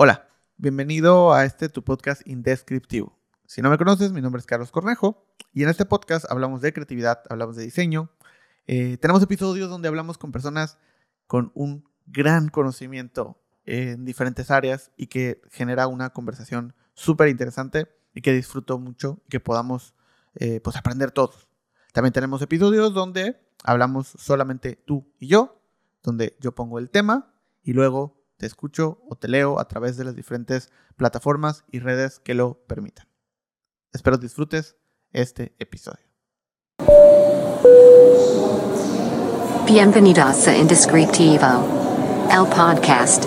Hola, bienvenido a este tu podcast indescriptivo. Si no me conoces, mi nombre es Carlos Cornejo y en este podcast hablamos de creatividad, hablamos de diseño. Eh, tenemos episodios donde hablamos con personas con un gran conocimiento en diferentes áreas y que genera una conversación súper interesante y que disfruto mucho y que podamos eh, pues aprender todos. También tenemos episodios donde hablamos solamente tú y yo, donde yo pongo el tema y luego te escucho o te leo a través de las diferentes plataformas y redes que lo permitan. Espero disfrutes este episodio. Bienvenidos a Indescriptivo, el podcast.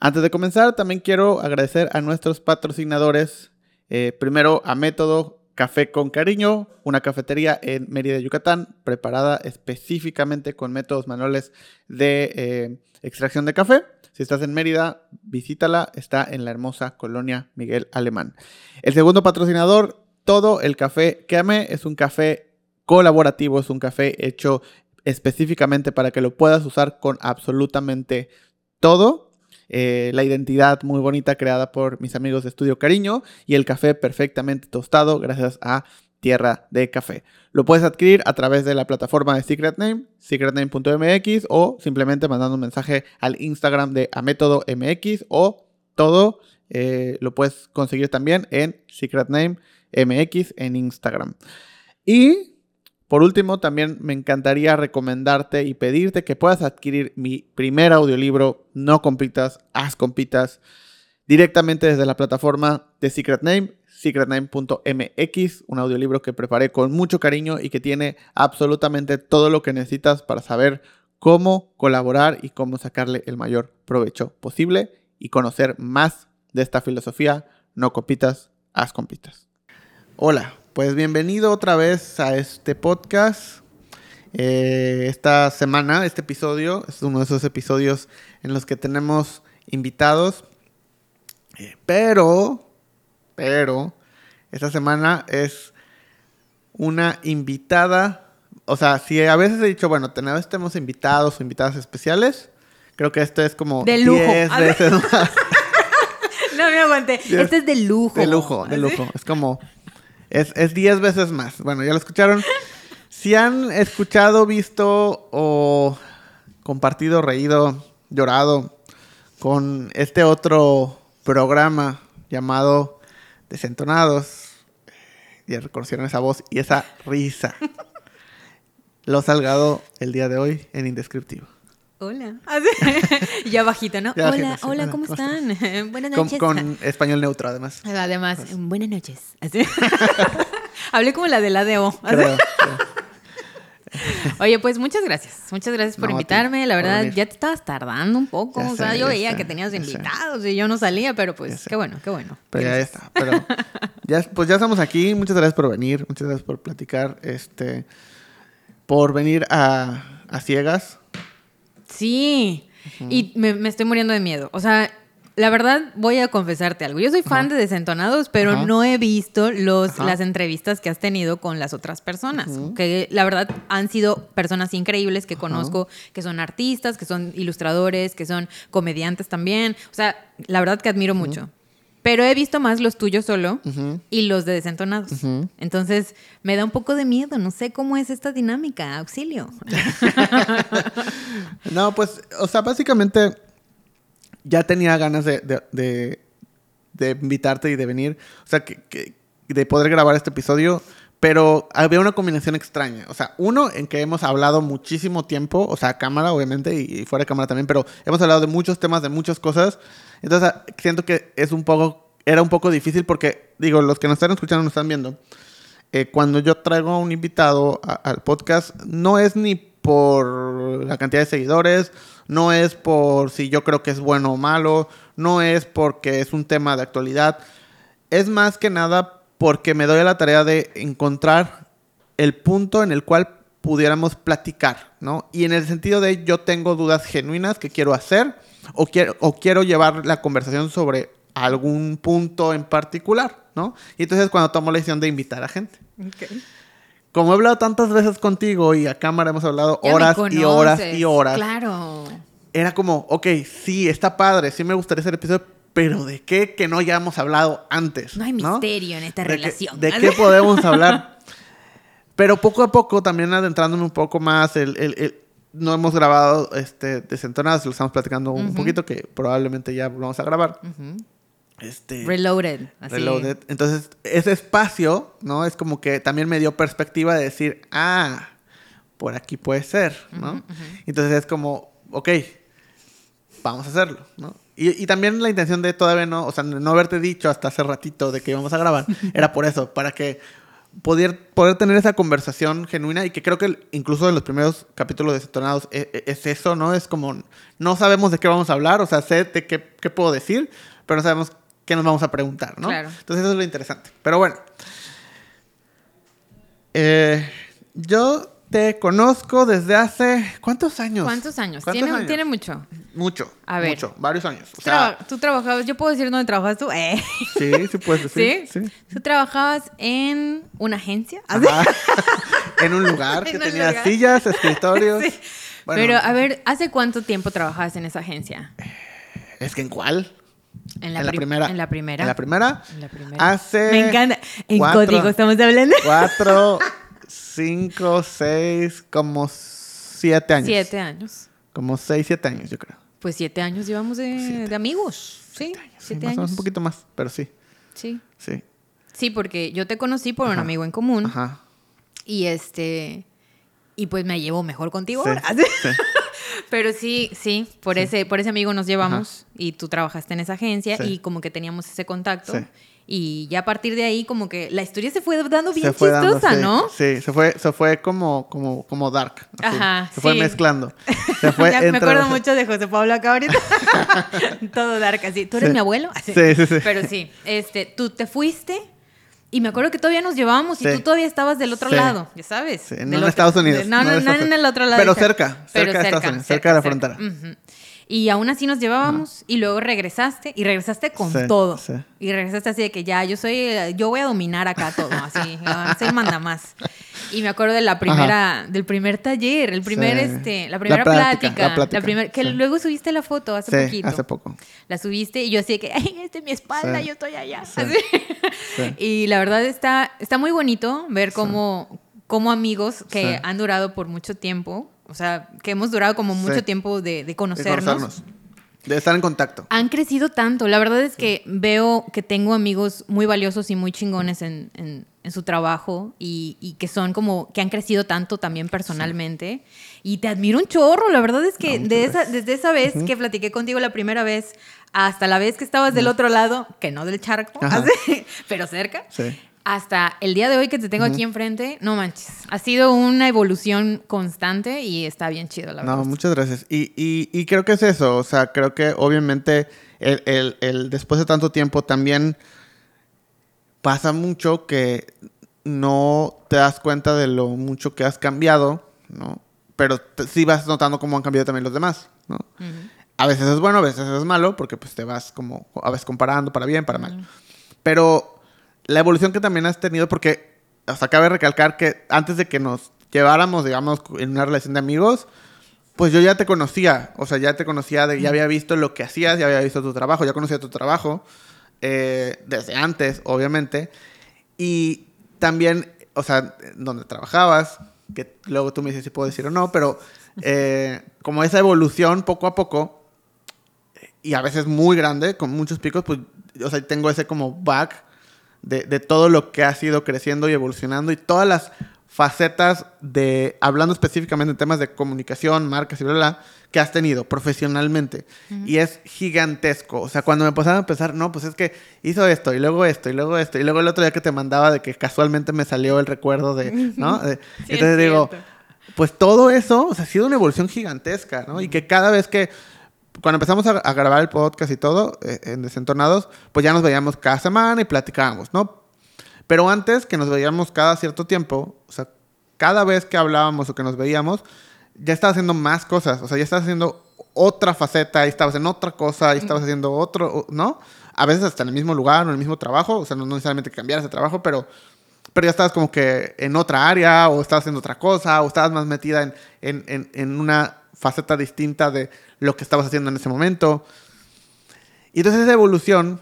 Antes de comenzar, también quiero agradecer a nuestros patrocinadores. Eh, primero a Método Café con Cariño, una cafetería en Mérida, Yucatán, preparada específicamente con métodos manuales de eh, extracción de café. Si estás en Mérida, visítala, está en la hermosa colonia Miguel Alemán. El segundo patrocinador, todo el café que amé, es un café colaborativo, es un café hecho específicamente para que lo puedas usar con absolutamente todo eh, la identidad muy bonita creada por mis amigos de Estudio Cariño y el café perfectamente tostado gracias a Tierra de Café. Lo puedes adquirir a través de la plataforma de Secret Name, secretname.mx o simplemente mandando un mensaje al Instagram de Amétodo MX o todo eh, lo puedes conseguir también en Secret Name MX en Instagram. Y por último, también me encantaría recomendarte y pedirte que puedas adquirir mi primer audiolibro, No Compitas, Haz Compitas, directamente desde la plataforma de Secret Name, secretname.mx, un audiolibro que preparé con mucho cariño y que tiene absolutamente todo lo que necesitas para saber cómo colaborar y cómo sacarle el mayor provecho posible y conocer más de esta filosofía, no compitas, haz compitas. Hola, pues bienvenido otra vez a este podcast. Eh, esta semana, este episodio, es uno de esos episodios en los que tenemos invitados. Eh, pero, pero, esta semana es una invitada. O sea, si a veces he dicho, bueno, tenemos invitados o invitadas especiales, creo que este es como de lujo. 10 veces más. no me aguanté. Este es de lujo. De lujo, de lujo. Es como es, diez veces más. Bueno, ya lo escucharon. Si han escuchado, visto o compartido, reído, llorado con este otro programa llamado Desentonados, ya reconocieron esa voz y esa risa. Lo salgado el día de hoy en Indescriptivo. Hola. ya bajito, ¿no? hola, hola, ¿cómo, están? buenas noches. Con, español neutro, además. Además, buenas noches. Hablé como la de la de O. Oye, pues muchas gracias. Muchas gracias por invitarme. la verdad, ya te estabas tardando un poco. o sea, yo veía que tenías invitados y yo no salía, pero pues qué bueno, qué bueno. Pero ya está. Pero ya, pues ya estamos aquí. Muchas gracias por venir. Muchas gracias por platicar. Este, por venir a, a ciegas Sí, y me, estoy muriendo de miedo. O sea, la verdad, voy a confesarte algo. Yo soy fan de Desentonados, pero no he visto los, las entrevistas que has tenido con las otras personas. Que la verdad han sido personas increíbles que conozco, que son artistas, que son ilustradores, que son comediantes también. O sea, la verdad que admiro mucho. Pero he visto más los tuyos solo y los de desentonados. Entonces me da un poco de miedo. No sé cómo es esta dinámica. Auxilio. no, pues, o sea, básicamente ya tenía ganas de, invitarte y de venir. O sea, que, de poder grabar este episodio. Pero había una combinación extraña. O sea, uno en que hemos hablado muchísimo tiempo, o sea, cámara obviamente y fuera de cámara también, pero hemos hablado de muchos temas, de muchas cosas. Entonces, siento que es un poco, era un poco difícil porque, digo, los que nos están escuchando, nos están viendo. Eh, cuando yo traigo a un invitado al podcast, no es ni por la cantidad de seguidores, no es por si yo creo que es bueno o malo, no es porque es un tema de actualidad, es más que nada porque me doy a la tarea de encontrar el punto en el cual pudiéramos platicar, ¿no? Y en el sentido de yo tengo dudas genuinas que quiero hacer o quiero, o quiero llevar la conversación sobre algún punto en particular, ¿no? Y entonces cuando tomo la decisión de invitar a gente. como he hablado tantas veces contigo y a cámara hemos hablado Ya horas y horas y horas, Claro. era como, ok, sí, está padre, sí me gustaría hacer episodio, pero ¿de qué que no ya hemos hablado antes? No hay misterio en esta ¿De qué- relación. ¿De qué podemos hablar? Pero poco a poco, también adentrándome un poco más, el, el- el- no hemos grabado este, desentonados, lo estamos platicando un poquito, que probablemente ya vamos a grabar. Este, Reloaded. Así. Reloaded. Entonces, ese espacio, ¿no? Es como que también me dio perspectiva de decir, ah, por aquí puede ser, ¿no? Entonces es como, ok, vamos a hacerlo, ¿no? Y, y también la intención de todavía no, o sea, no haberte dicho hasta hace ratito de que íbamos a grabar, era por eso, para que poder, poder tener esa conversación genuina y que creo que incluso en los primeros capítulos de Detonados es, es eso, ¿no? Es como, no sabemos de qué vamos a hablar, o sea, sé de qué, qué puedo decir, pero no sabemos qué nos vamos a preguntar, ¿no? Claro. Entonces eso es lo interesante. Pero bueno, eh, yo te conozco desde hace, ¿cuántos años? ¿Cuántos años? ¿Cuántos tiene, años? tiene mucho. Mucho. A ver. Mucho, varios años. O sea, Traba- tú trabajabas, yo puedo decir dónde trabajas tú. Eh. sí, sí puedes decir. ¿Sí? Sí. Tú trabajabas en una agencia. En un lugar que tenía lugar. sillas, escritorios. Sí. Bueno, Pero a ver, ¿hace cuánto tiempo trabajabas en esa agencia? Es que en cuál? En la, en la prim- primera. En la primera. En la primera. En la primera. Hace. Me encanta. En cuatro- código estamos hablando. Cuatro, cinco, seis, como siete años. Siete años. Como seis, siete años, yo creo. Pues siete años llevamos de, amigos. Sí, siete más años. un poquito más, pero sí, Sí. sí. Sí, porque yo te conocí por un amigo en común. Ajá. Y este. Y pues me llevo mejor contigo Sí, ahora. sí. Pero sí, sí, por ese, por ese amigo nos llevamos y tú trabajaste en esa agencia y como que teníamos ese contacto. Y ya a partir de ahí, como que la historia se fue dando bien fue chistosa, ¿no? Sí, se fue, se fue como, como, como dark. así. Ajá, Se fue mezclando. Se fue me acuerdo mucho de José Pablo acá ahorita. Todo dark así. ¿Tú eres Sí. mi abuelo? Así. Sí, sí, sí. Pero sí, este, tú te fuiste y me acuerdo que todavía nos llevábamos y Sí. tú todavía estabas del otro Sí. lado, ya sabes. Sí, Del no en otro- Estados Unidos, de- no, no no, en no en el otro lado. Pero charco. cerca, cerca de Estados Unidos, cerca de la frontera. Ujú. Y aún así nos llevábamos y luego regresaste y regresaste con Sí, todo. sí. Y regresaste así de que ya yo soy, yo voy a dominar acá todo, así, soy manda más. Y me acuerdo de la primera, del primer taller, el primer, Sí. este, la La primera plática, plática, la plática, primer- que luego subiste la foto hace poquito. hace poco. La subiste y yo así de que, ay, este es mi espalda, yo estoy allá. Sí. Así. Sí. Y la verdad está, está muy bonito ver cómo, cómo amigos que han durado por mucho tiempo, o sea, que hemos durado como mucho Sí. tiempo de, de De conocernos, conocernos. De estar en contacto. han crecido tanto. La verdad es que veo que tengo amigos muy valiosos y muy chingones en, en- en su trabajo y, y que son como que han crecido tanto también personalmente. Y te admiro un chorro. La verdad es que No, de esa, desde esa vez que platiqué contigo la primera vez hasta la vez que estabas del otro lado, que no del charco, así, pero cerca. Sí. Hasta el día de hoy que te tengo aquí enfrente, no manches. Ha sido una evolución constante y está bien chido, la verdad. No, muchas gracias. Y, y, y creo que es eso. O sea, creo que obviamente el, el- el después de tanto tiempo también pasa mucho que no te das cuenta de lo mucho que has cambiado, ¿no? Pero te- sí vas notando cómo han cambiado también los demás, ¿no? A veces es bueno, a veces es malo, porque pues te vas como a veces comparando para bien, para mal. Pero la evolución que también has tenido, porque hasta cabe recalcar que antes de que nos lleváramos, digamos, en una relación de amigos, pues yo ya te conocía, o sea, ya te conocía, de, ya había visto lo que hacías, ya había visto tu trabajo, ya conocía tu trabajo eh, desde antes, obviamente. Y también, o sea, donde trabajabas, que luego tú me dices si puedo decir o no, pero eh, como esa evolución poco a poco, y a veces muy grande, con muchos picos, pues, o sea, tengo ese como back de, de todo lo que ha sido creciendo y evolucionando y todas las facetas de, hablando específicamente en temas de comunicación, marcas y bla, bla, que has tenido profesionalmente. Y es gigantesco. O sea, cuando me pasaban a pensar, no, pues es que hizo esto, y luego esto, y luego esto, y luego el otro día que te mandaba de que casualmente me salió el recuerdo de, ¿no? De- Sí, entonces digo, pues todo eso, o sea, ha sido una evolución gigantesca, ¿no? Y que cada vez que, cuando empezamos a, a grabar el podcast y todo, eh, en Desentonados, pues ya nos veíamos cada semana y platicábamos, ¿no? Pero antes que nos veíamos cada cierto tiempo, o sea, cada vez que hablábamos o que nos veíamos, ya estabas haciendo más cosas, o sea, ya estabas haciendo otra faceta, y estabas en otra cosa, y estabas haciendo otro, ¿no? A veces hasta en el mismo lugar o en el mismo trabajo, o sea, no necesariamente cambiar ese trabajo, pero pero ya estabas como que en otra área, o estabas haciendo otra cosa, o estabas más metida en, en, en, en una faceta distinta de lo que estabas haciendo en ese momento. Y entonces esa evolución,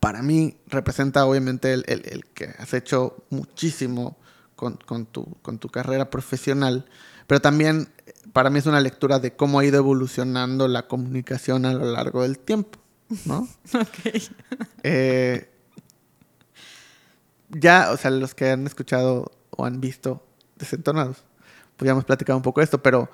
para mí, representa obviamente el, el- el que has hecho muchísimo con, con tu, con tu carrera profesional, pero también eh, para mí es una lectura de cómo ha ido evolucionando la comunicación a lo largo del tiempo, ¿no? Eh, ya, o sea, los que han escuchado o han visto Desentonados, pues ya hemos platicado un poco de esto, pero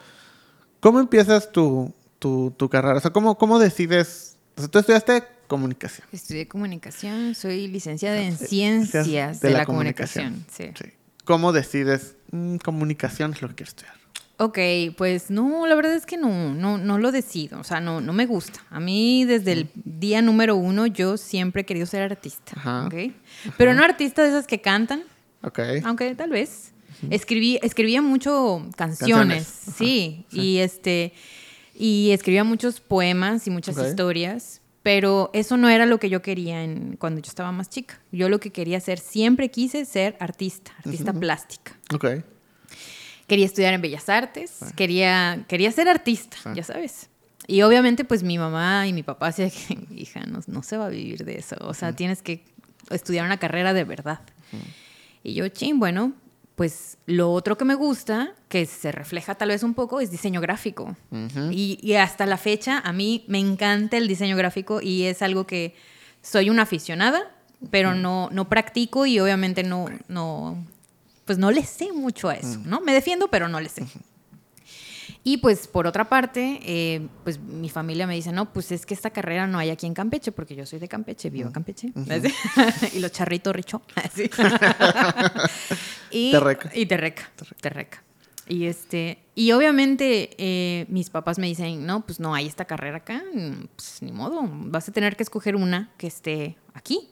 ¿cómo empiezas tu, tu, tu carrera? O sea, ¿cómo, ¿cómo decides? O sea, tú estudiaste comunicación. Estudié comunicación, soy licenciada en Eh, ciencias de, la, comunicación. Sí. Sí. ¿Cómo decides? "Mm, comunicación es lo que quiero estudiar. Ok, pues no, la verdad es que no, no, no lo decido, o sea, no, no me gusta. A mí desde el día número uno yo siempre he querido ser artista, Ajá. ¿ok? Pero no artista de esas que cantan, Ok. aunque tal vez. Escribí, escribía mucho canciones, sí, y este, y escribía muchos poemas y muchas historias, pero eso no era lo que yo quería en, cuando yo estaba más chica. Yo lo que quería ser, siempre quise ser artista, artista plástica. Ok. Quería estudiar en Bellas Artes, quería, quería ser artista, ya sabes. Y obviamente pues mi mamá y mi papá decían hija, no, no se va a vivir de eso, o sea, tienes que estudiar una carrera de verdad. Y yo, ching, bueno, pues lo otro que me gusta, que se refleja tal vez un poco, es diseño gráfico. Y hasta la fecha a mí me encanta el diseño gráfico y es algo que soy una aficionada, pero no, no practico y obviamente no, no, pues no le sé mucho a eso, ¿no? Me defiendo, pero no le sé. Y pues por otra parte, eh, pues mi familia me dice, no, pues es que esta carrera no hay aquí en Campeche, porque yo soy de Campeche, vivo en Campeche. y los charritos richo. Y, Terreca. Y terreca, terreca. Y este, y obviamente eh, mis papás me dicen, no, pues no hay esta carrera acá, mm, pues ni modo, vas a tener que escoger una que esté aquí.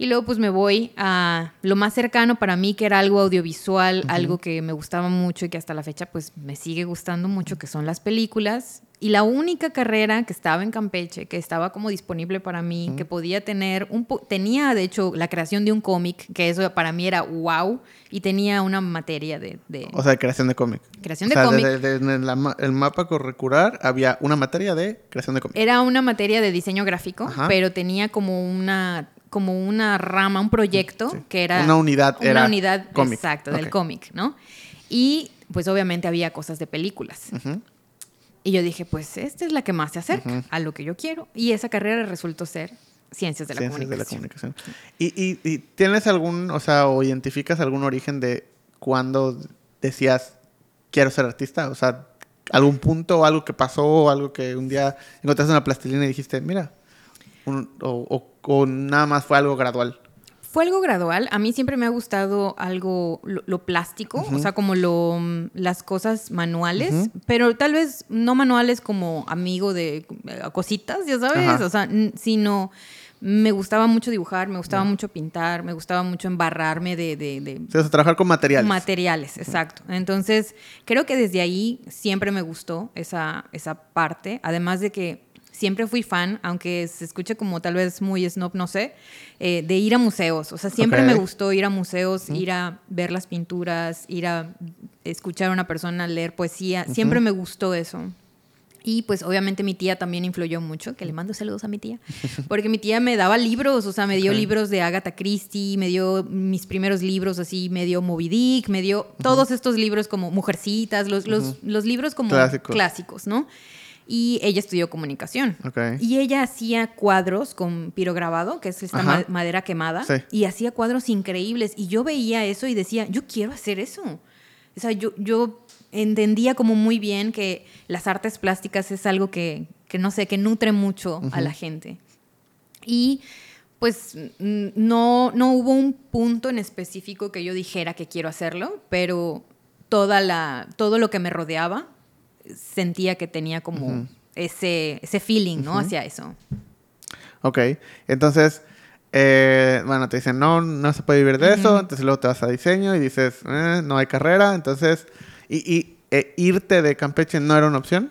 Y luego pues me voy a lo más cercano para mí, que era algo audiovisual, algo que me gustaba mucho y que hasta la fecha pues me sigue gustando mucho, que son las películas. Y la única carrera que estaba en Campeche, que estaba como disponible para mí, que podía tener, un po- tenía de hecho la creación de un cómic, que eso para mí era wow, y tenía una materia de, de O sea, creación de cómic. creación O de sea, cómic. de- la el mapa curricular había una materia de creación de cómic. Era una materia de diseño gráfico, Ajá. pero tenía como una como una rama, un proyecto Sí. que era Una unidad una era unidad cómic. exacto del cómic, ¿no? Y pues obviamente había cosas de películas. Y yo dije, pues esta es la que más se acerca a lo que yo quiero. Y esa carrera resultó ser ciencias de la Ciencias de la comunicación. comunicación. ¿Y, y, y tienes algún, o sea, o identificas algún origen de cuando decías, quiero ser artista? O sea, algún punto o algo que pasó o algo que un día encontraste una plastilina y dijiste, mira, un- o, o- o nada más fue algo gradual. Fue algo gradual. A mí siempre me ha gustado algo, lo, lo plástico, o sea, como lo, mm, las cosas manuales, pero tal vez no manuales como amigo de eh, cositas, ya sabes, Ajá. o sea, sino me gustaba mucho dibujar, me gustaba mucho pintar, me gustaba mucho embarrarme de, de- de O sea, trabajar con materiales. Materiales, exacto. Entonces, creo que desde ahí siempre me gustó esa, esa parte. Además de que siempre fui fan, aunque se escuche como tal vez muy snob, no sé, eh, de ir a museos. O sea, siempre me gustó ir a museos, ir a ver las pinturas, ir a escuchar a una persona leer poesía. Siempre me gustó eso. Y pues obviamente mi tía también influyó mucho, que le mando saludos a mi tía, porque mi tía me daba libros, o sea, me dio libros de Agatha Christie, me dio mis primeros libros así, me dio Moby Dick, me dio todos estos libros como Mujercitas, los, los, los libros como Clásicos. clásicos, ¿no? Y ella estudió comunicación. Ok. Y ella hacía cuadros con pirograbado, que es esta ma- madera quemada, Sí. y hacía cuadros increíbles. Y yo veía eso y decía, yo quiero hacer eso. O sea, yo, yo entendía como muy bien que las artes plásticas es algo que, que no sé, que nutre mucho a la gente. Y pues no, no hubo un punto en específico que yo dijera que quiero hacerlo, pero toda la, todo lo que me rodeaba sentía que tenía como ese, ese feeling, ¿no? Hacia eso. Ok, entonces, eh, bueno, te dicen, no, no se puede vivir de eso, entonces luego te vas a diseño y dices, "Eh, no hay carrera, entonces, y, y, eh, irte de Campeche no era una opción.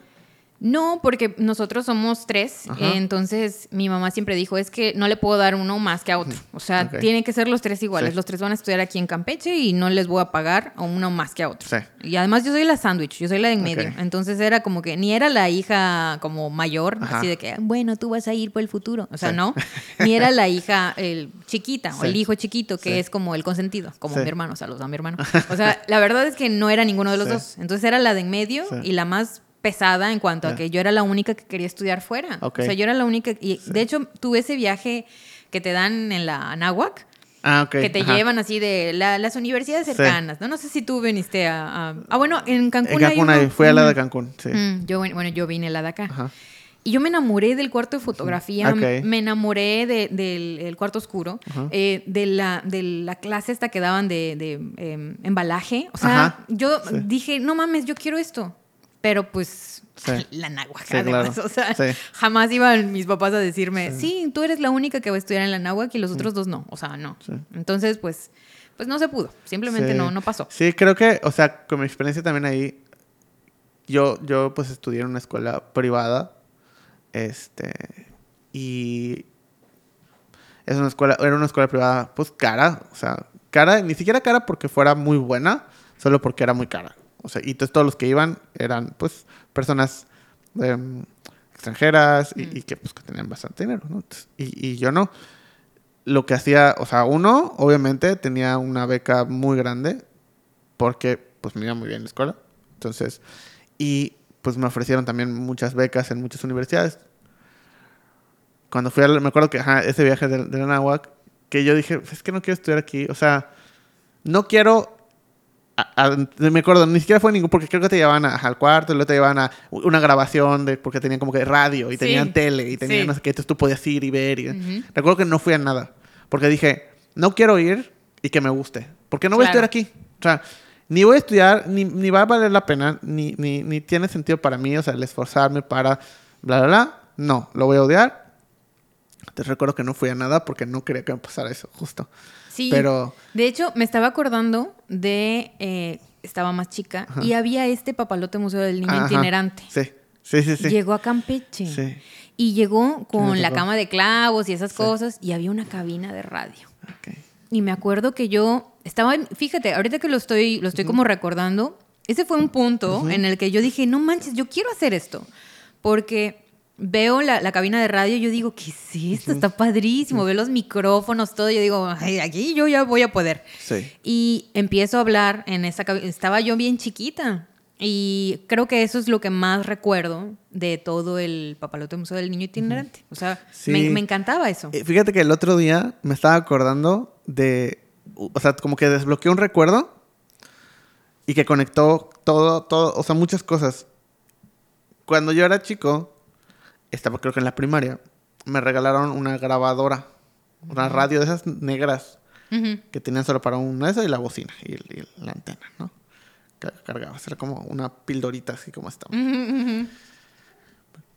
No, porque nosotros somos tres, eh, entonces mi mamá siempre dijo, es que no le puedo dar uno más que a otro. O sea, Ok. tienen que ser los tres iguales. Sí. Los tres van a estudiar aquí en Campeche y no les voy a pagar a uno más que a otro. Sí. Y además yo soy la sándwich, yo soy la de en medio. Entonces era como que ni era la hija como mayor, Ajá. así de que, bueno, tú vas a ir por el futuro. O sea, Sí. no. Ni era la hija el chiquita o el hijo chiquito, que es como el consentido, como mi hermano, saludos a mi hermano. O sea, la verdad es que no era ninguno de los dos. Entonces era la de en medio y la más pesada en cuanto a Ya. que yo era la única que quería estudiar fuera. Ok. O sea, yo era la única. Y de hecho, tuve ese viaje que te dan en la Anáhuac, Ah, ok. que te ajá. llevan así de la- las universidades Sí. cercanas. ¿no? no sé si tú viniste a. a- ah, bueno, en Cancún. En hay Cancún uno. ahí, fui a la de. Cancún, sí. Mm, yo, bueno, yo vine la de acá. Ajá. Y yo me enamoré del cuarto de fotografía, Ok. me enamoré de- del el cuarto oscuro, Ajá. eh, de, la, de la clase esta que daban de, de, em, embalaje. O sea, Ajá. yo Sí. dije, no mames, yo quiero esto. Pero pues, Sí. la náhuac, Sí, además. claro. O sea, Sí. jamás iban mis papás a decirme, sí. tú eres la única que va a estudiar en la náhuac y los otros dos no. O sea, no. Entonces, pues, pues no se pudo. Simplemente no, no pasó. Sí, creo que, o sea, con mi experiencia también ahí, yo, yo pues estudié en una escuela privada, este, y es una escuela, era una escuela privada, pues cara, o sea, cara, ni siquiera cara porque fuera muy buena, solo porque era muy cara. O sea, y entonces todos los que iban eran, pues, personas em, extranjeras y, y que, pues, que tenían bastante dinero, ¿no? Entonces, y, y yo no. Lo que hacía, o sea, uno, obviamente, tenía una beca muy grande porque, pues, me iba muy bien en la escuela. Entonces, y, pues, me ofrecieron también muchas becas en muchas universidades. Cuando fui al, me acuerdo que, ajá, ese viaje de, de la Náhuac, que yo dije, es que no quiero estudiar aquí, o sea, no quiero a- a- me acuerdo, ni siquiera fue ningún, porque creo que te llevaban a- al cuarto, y luego te llevaban a una grabación, de, porque tenían como que radio, y Sí. tenían tele, y tenían Sí. no sé qué, entonces tú podías ir y ver. Y, Ujú. Recuerdo que no fui a nada, porque dije, no quiero ir y que me guste, porque no voy a Claro. estudiar aquí. O sea, ni voy a estudiar, ni, ni va a valer la pena, ni, ni, ni tiene sentido para mí, o sea, el esforzarme para bla, bla, bla. No, lo voy a odiar. Te recuerdo que no fui a nada porque no quería que me pasara eso, justo. Sí. Pero, De hecho, me estaba acordando de. eh, estaba más chica Ajá. y había este papalote museo del niño ajá, itinerante. Sí, sí, sí. sí. Llegó a Campeche. Sí. Y llegó con la cama de clavos y esas Sí. cosas. Y había una cabina de radio. Ok. Y me acuerdo que yo estaba, fíjate, ahorita que lo estoy, lo estoy como recordando, ese fue un punto en el que yo dije, no manches, yo quiero hacer esto. Porque veo la, la cabina de radio y yo digo, ¿qué es esto? Está padrísimo. Veo los micrófonos, todo. Yo digo, "Ay, aquí yo ya voy a poder. Sí. Y empiezo a hablar en esa cabina. Estaba yo bien chiquita. Y creo que eso es lo que más recuerdo de todo el papalote museo del niño itinerante. O sea, Sí. me, me encantaba eso. Eh, Fíjate que el otro día me estaba acordando de, o sea, como que desbloqueé un recuerdo y que conectó todo, todo, o sea, muchas cosas. Cuando yo era chico, estaba creo que en la primaria, me regalaron una grabadora, una radio de esas negras que tenían solo para una eso y la bocina y, y la antena, ¿no? Que cargabas, era como una pildorita así como esta.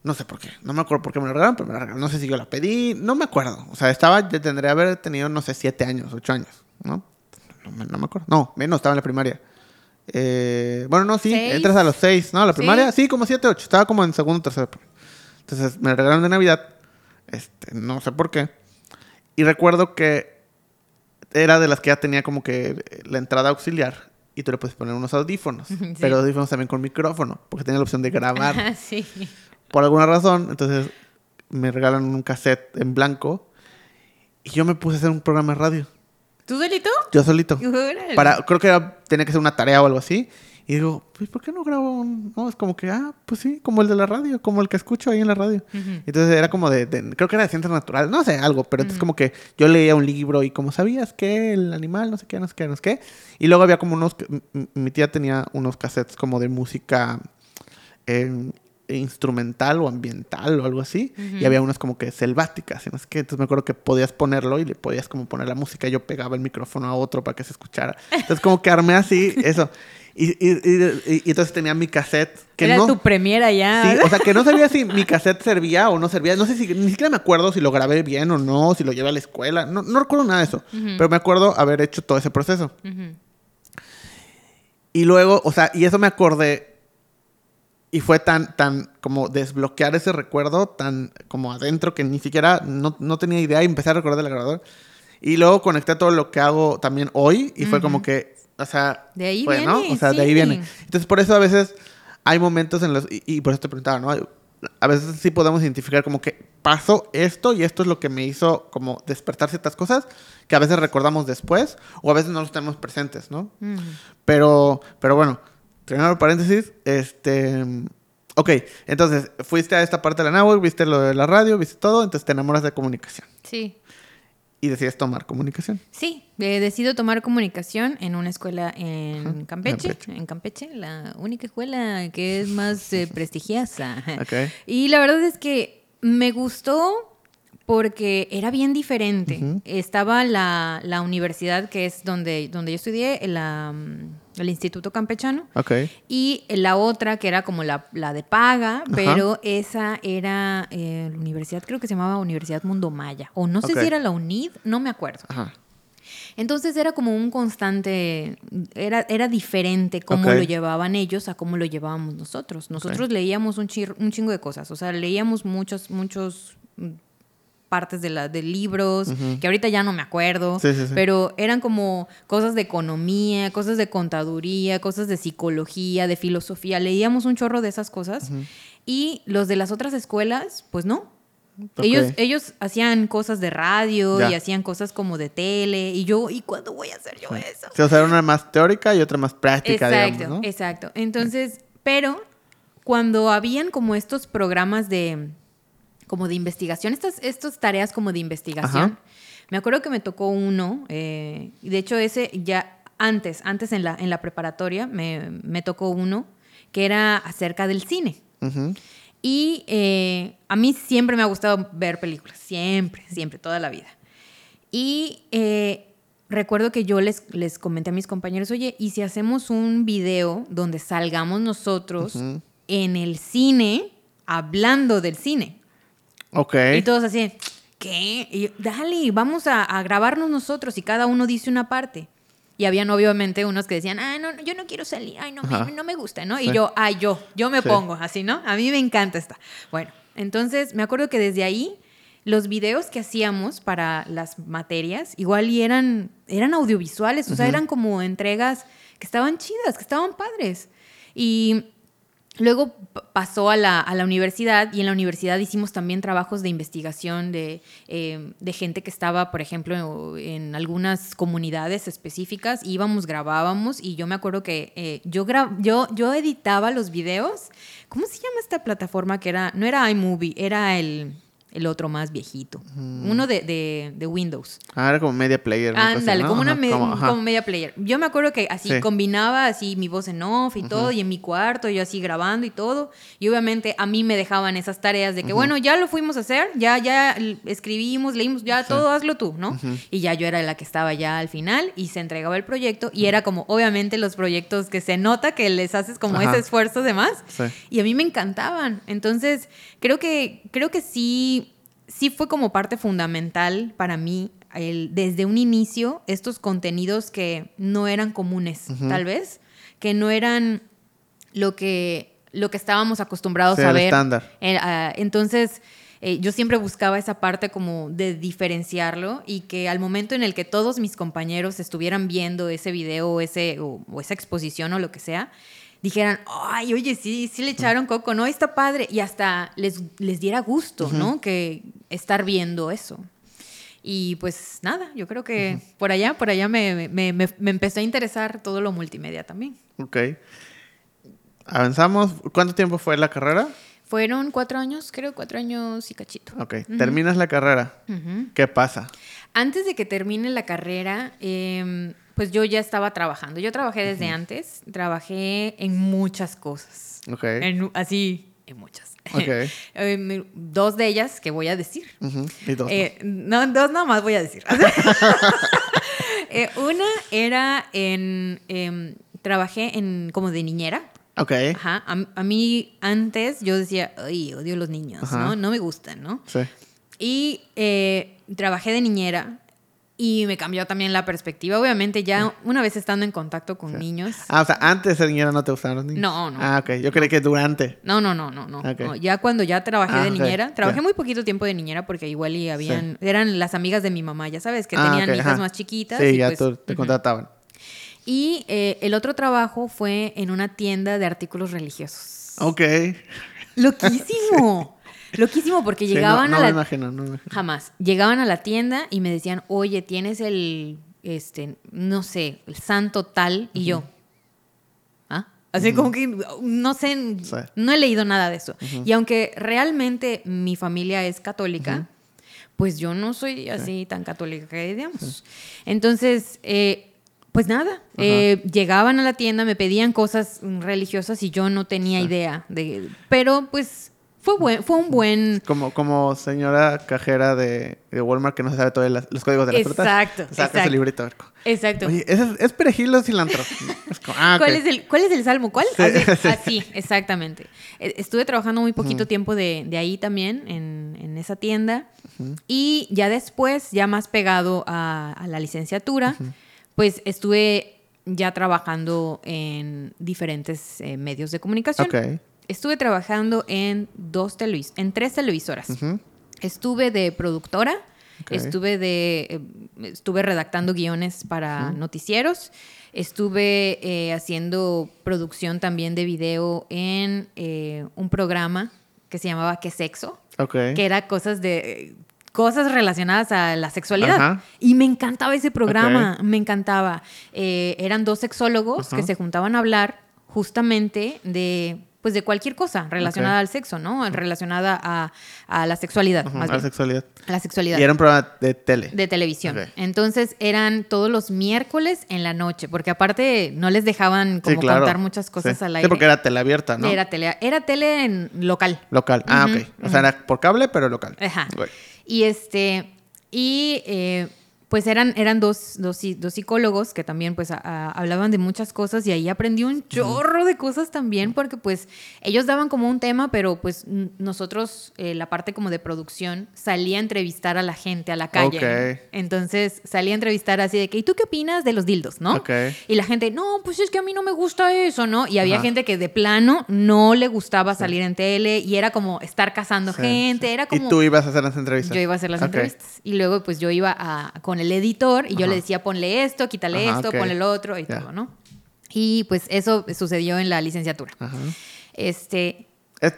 No sé por qué, no me acuerdo por qué me la regalaron, pero me la regalaron. No sé si yo la pedí, no me acuerdo. O sea, estaba, yo tendría haber tenido, no sé, siete años, ocho años, ¿no? No me, no me acuerdo. No, menos, estaba en la primaria. Eh, bueno, no, sí, ¿Seis? entras a los seis, ¿no? La ¿Sí? primaria, sí, como siete, ocho. Estaba como en segundo tercero. Entonces me la regalaron de Navidad, este, no sé por qué. Y recuerdo que era de las que ya tenía como que la entrada auxiliar y tú le puedes poner unos audífonos, Sí. pero audífonos también con micrófono, porque tenía la opción de grabar sí. por alguna razón. Entonces me regalan un cassette en blanco y yo me puse a hacer un programa de radio, ¿Tú solito? yo solito. Para, creo que era- tenía que ser una tarea o algo así. Y digo, pues, ¿por qué no grabo un...? No, es como que, ah, pues sí, como el de la radio, como el que escucho ahí en la radio. Entonces era como de, de- creo que era de ciencias naturales, no sé, algo, pero entonces como que yo leía un libro y como sabías que el animal, no sé qué, no sé qué, no sé qué. Y luego había como unos, mi tía tenía unos cassettes como de música eh, instrumental o ambiental o algo así. Y había unas como que selváticas, y no sé qué. Entonces me acuerdo que podías ponerlo y le podías como poner la música y yo pegaba el micrófono a otro para que se escuchara. Entonces como que armé así eso. Y, y- y- entonces tenía mi cassette que Era no... tu premiera ya. Sí, o sea, que no sabía si mi cassette servía o no servía. No sé si, ni siquiera me acuerdo si lo grabé bien o no, si lo llevé a la escuela. No, no recuerdo nada de eso. Pero me acuerdo haber hecho todo ese proceso. Y luego, o sea, y eso me acordé y fue tan, tan como desbloquear ese recuerdo, tan como adentro que ni siquiera no, no tenía idea y empecé a recordar del grabador. Y luego conecté todo lo que hago también hoy y fue como que, o sea, De ahí ¿no? viene, O sea, de ahí viene. Entonces, por eso a veces hay momentos en los, y, y por eso te preguntaba, ¿no? A veces sí podemos identificar como que pasó esto y esto es lo que me hizo como despertar ciertas cosas que a veces recordamos después o a veces no los tenemos presentes, ¿no? Pero, pero bueno, terminando el paréntesis, este... Ok, entonces fuiste a esta parte de la NAWAC, viste lo de la radio, viste todo, entonces te enamoras de comunicación Sí. Y decides tomar comunicación. Sí, eh, decido tomar comunicación en una escuela en Ajá, Campeche, Campeche. en Campeche, la única escuela que es más eh, prestigiosa. Ok. Y la verdad es que me gustó porque era bien diferente. Estaba la, la universidad que es donde, donde yo estudié, la, mm, el Instituto Campechano. Ok. Y la otra, que era como la, la de paga, Ajá. pero esa era eh, la universidad, creo que se llamaba Universidad Mundo Maya. O no sé si era la UNID, no me acuerdo. Ajá. Entonces era como un constante, era, era diferente cómo lo llevaban ellos a cómo lo llevábamos nosotros. Nosotros leíamos un, chir- un chingo de cosas, o sea, leíamos muchos, muchos partes de, la, de libros, que ahorita ya no me acuerdo, Sí, sí, sí. pero eran como cosas de economía, cosas de contaduría, cosas de psicología, de filosofía. Leíamos un chorro de esas cosas y los de las otras escuelas, pues no. Ellos, ellos hacían cosas de radio Ya. y hacían cosas como de tele y yo, ¿y cuándo voy a hacer yo eso? Sí, o sea, una más teórica y otra más práctica, Exacto, digamos, ¿no? exacto. Entonces, pero cuando habían como estos programas de como de investigación, estas, estas tareas como de investigación, Ajá. me acuerdo que me tocó uno, eh, y de hecho ese ya antes, antes en la, en la preparatoria, me, me tocó uno que era acerca del cine. Ujú. Y eh, a mí siempre me ha gustado ver películas, siempre, siempre, toda la vida. Y eh, recuerdo que yo les, les comenté a mis compañeros, oye, ¿y si hacemos un video donde salgamos nosotros Ujú. en el cine hablando del cine? Ok. Y todos así, ¿qué? Y yo, dale, vamos a, a grabarnos nosotros y cada uno dice una parte. Y habían obviamente unos que decían, ah, no, no, yo no quiero salir, ay, no, me, no me gusta, ¿no? Sí. Y yo, ay, yo, yo me Sí. pongo así, ¿no? A mí me encanta esta. Bueno, entonces me acuerdo que desde ahí los videos que hacíamos para las materias igual y eran, eran audiovisuales, o sea, eran como entregas que estaban chidas, que estaban padres. Y Luego pasó a la, a la universidad y en la universidad hicimos también trabajos de investigación de, eh, de gente que estaba, por ejemplo, en algunas comunidades específicas. Íbamos, grabábamos y yo me acuerdo que eh, yo, yo, yo editaba los videos. ¿Cómo se llama esta plataforma que era? No era iMovie, era el, el otro más viejito. Uno de, de- de Windows. Ah, era como media player. Ándale, ¿no? como, una me- como- como media player. Yo me acuerdo que así Sí. combinaba así mi voz en off y todo, y en mi cuarto, yo así grabando y todo. Y obviamente a mí me dejaban esas tareas de que, bueno, ya lo fuimos a hacer, ya, ya escribimos, leímos, ya todo hazlo tú, ¿no? Y ya yo era la que estaba ya al final y se entregaba el proyecto y era como, obviamente, los proyectos que se nota que les haces como Ajá. ese esfuerzo de más. Sí. Y a mí me encantaban. Entonces, creo que, creo que sí, sí fue como parte fundamental para mí el, desde un inicio estos contenidos que no eran comunes, tal vez, que no eran lo que, lo que estábamos acostumbrados Sí, a ver. estándar. Eh, ah, entonces, eh, yo siempre buscaba esa parte como de diferenciarlo y que al momento en el que todos mis compañeros estuvieran viendo ese video ese, o, o esa exposición o lo que sea, dijeran, ay, oye, sí, sí le echaron coco, ¿no? Está padre. Y hasta les, les diera gusto, ¿no? Que estar viendo eso. Y pues nada, yo creo que por allá, por allá me, me, me, me empezó a interesar todo lo multimedia también. Ok. Avanzamos. ¿Cuánto tiempo fue la carrera? Fueron cuatro años, creo, cuatro años y cachito. Ok. Terminas la carrera. ¿Qué pasa? Antes de que termine la carrera, em, pues yo ya estaba trabajando. Yo trabajé desde antes, trabajé en muchas cosas. Ok. En- así, en muchas. Ok. Em, dos de ellas que voy a decir. Y dos. Eh, no, dos nada más voy a decir. Eh, una era en. em, trabajé en como de niñera. ok. Ajá. A, a mí antes yo decía, ay, odio los niños, Ajá. ¿no? No me gustan, ¿no? Sí. Y eh, trabajé de niñera Y me cambió también la perspectiva. Obviamente, ya una vez estando en contacto con niños. Ah, o sea, antes de niñera no te gustaban los niños. No, no. Ah, ok. Yo creí que durante. No, no, no, no, no. Ya cuando ya trabajé Ah, de niñera, trabajé muy poquito tiempo de niñera porque igual y habían, eran las amigas de mi mamá, ya sabes, que Ah, tenían hijas ajá. más chiquitas. Sí, y ya pues, tú- te contrataban. Y eh, el otro trabajo fue en una tienda de artículos religiosos. Ok. Loquísimo. Loquísimo porque Sí, no- llegaban no, a me la imagino, no me imagino. Jamás. Llegaban a la tienda y me decían, oye, tienes el, este, no sé, el santo tal. Y yo, ¿ah? Así como que, no sé, Sí. no he leído nada de eso. Y aunque realmente mi familia es católica, pues yo no soy así tan católica que digamos. Entonces, eh, pues nada, eh, llegaban a la tienda, me pedían cosas religiosas y yo no tenía idea de... Pero pues fue, buen, fue un buen... Como, como señora cajera de, de Walmart que no se sabe todos los códigos de las frutas. Exacto, Saca exacto. librito. Exacto. Oye, ¿ese es, ¿es perejil o cilantro? Es como, ah. ¿Cuál, es el, ¿Cuál es el salmo? ¿Cuál? Sí, así, sí. así, exactamente. Eh, Estuve trabajando muy poquito tiempo de, de ahí también, en, en esa tienda. Y ya después, ya más pegado a, a la licenciatura, pues estuve ya trabajando en diferentes eh, medios de comunicación. Ok. Estuve trabajando en dos televis en tres televisoras. Estuve de productora, estuve de eh, estuve redactando guiones para noticieros, estuve eh, haciendo producción también de video en eh, un programa que se llamaba ¿Qué sexo? Ok. que era cosas de cosas relacionadas a la sexualidad. Ajá. Y me encantaba ese programa, me encantaba. Eh, eran dos sexólogos Ajá. que se juntaban a hablar justamente de pues de cualquier cosa relacionada al sexo, ¿no? Relacionada a, a la sexualidad, más a la sexualidad. A la sexualidad. Y era un programa de tele. De televisión. Entonces eran todos los miércoles en la noche, porque aparte no les dejaban como sí, claro. contar muchas cosas Sí. al Sí, aire. porque era tele abierta, ¿no? Era tele, era tele en local. Local. Ah, Ujú, ok. O sea, era por cable, pero local. Ajá. Y este, y eh, pues eran, eran dos, dos, dos psicólogos que también pues a- a- hablaban de muchas cosas y ahí aprendí un chorro de cosas también porque pues ellos daban como un tema, pero pues nosotros, eh, la parte como de producción, salía a entrevistar a la gente a la calle. Ok. Entonces salía a entrevistar así de que, ¿y tú qué opinas de los dildos, no? Ok. Y la gente, no, pues es que a mí no me gusta eso, ¿no? Y había Ajá. gente que de plano no le gustaba salir en tele y era como estar cazando Sí, gente, sí. era como... Y tú ibas a hacer las entrevistas. Yo iba a hacer las entrevistas. Y luego, pues yo iba a, con el editor y yo le decía, ponle esto, quítale Ajá, esto, ok. ponle lo otro y todo, ¿no? Y pues eso sucedió en la licenciatura. Ajá. Este,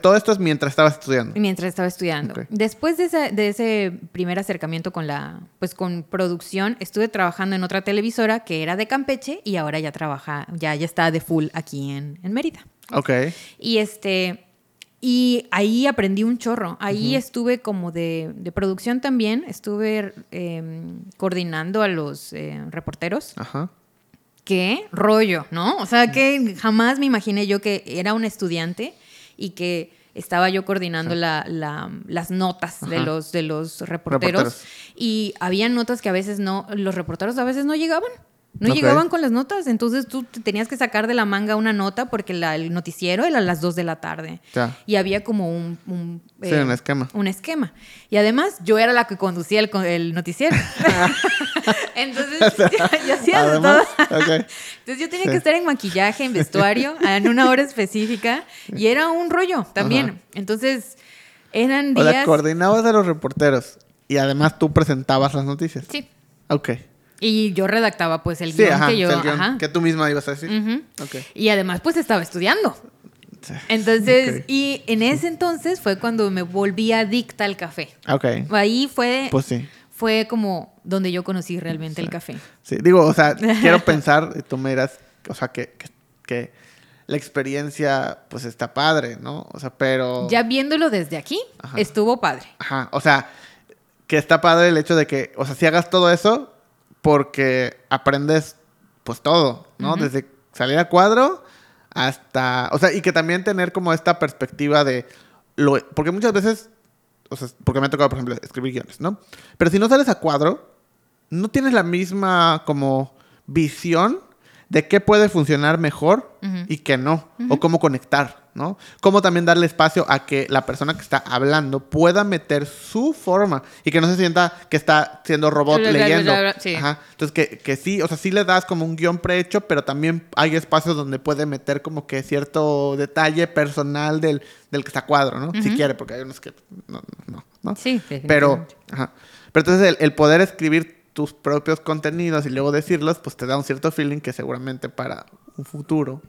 Todo esto es mientras estabas estudiando. mientras estaba estudiando. Después de ese, de ese primer acercamiento con la, pues con producción, estuve trabajando en otra televisora que era de Campeche y ahora ya trabaja, ya, ya está de full aquí en, en Mérida. Ok. Y este. Y ahí aprendí un chorro. Ahí estuve como de, de producción también. Estuve eh, coordinando a los eh, reporteros. Ajá. Qué rollo, ¿no? O sea, que jamás me imaginé yo que era un estudiante y que estaba yo coordinando la- la- las notas de los, de los reporteros. Reporteros. Y había notas que a veces no, los reporteros a veces no llegaban. No llegaban con las notas, entonces tú te tenías que sacar de la manga una nota porque la- el noticiero era a las 2 de la tarde. Ya. Y había como un... un, Sí, un esquema. Un esquema. Y además yo era la que conducía el, el noticiero. entonces yo, hacía de todo. Entonces yo tenía Sí. que estar en maquillaje, en vestuario, en una hora específica. Y era un rollo también. Entonces eran O sea, días... coordinabas a los reporteros y además tú presentabas las noticias. Sí. Ok. Y yo redactaba pues el Sí, guion ajá. que yo... o sea, el guion ajá. que tú misma ibas a decir. Ok. Y además pues estaba estudiando. Entonces, y en ese entonces fue cuando me volví adicta al café. Ok. Ahí fue, Pues sí. fue como donde yo conocí realmente el café. Sí, digo, o sea, quiero pensar, tú me dirás, o sea, que, que, que la experiencia, pues está padre, ¿no? O sea, pero. Ya viéndolo desde aquí, Ajá. estuvo padre. Ajá, o sea, que está padre el hecho de que, o sea, si hagas todo eso, porque aprendes, pues todo, ¿no? Desde salir a cuadro hasta. O sea, y que también tener como esta perspectiva de. Lo, porque muchas veces. O sea, porque me ha tocado, por ejemplo, escribir guiones, ¿no? Pero si no sales a cuadro, no tienes la misma como visión de qué puede funcionar mejor y qué no, o cómo conectar, ¿no? Cómo también darle espacio a que la persona que está hablando pueda meter su forma y que no se sienta que está siendo robot leyendo. Sí. Ajá. Entonces, que, que sí, o sea, sí le das como un guion prehecho, pero también hay espacios donde puede meter como que cierto detalle personal del, del que está cuadro, ¿no? Si quiere, porque hay unos que no, no, ¿no? Sí, Pero, ajá. Pero entonces el, el poder escribir tus propios contenidos y luego decirlos, pues te da un cierto feeling que seguramente para un futuro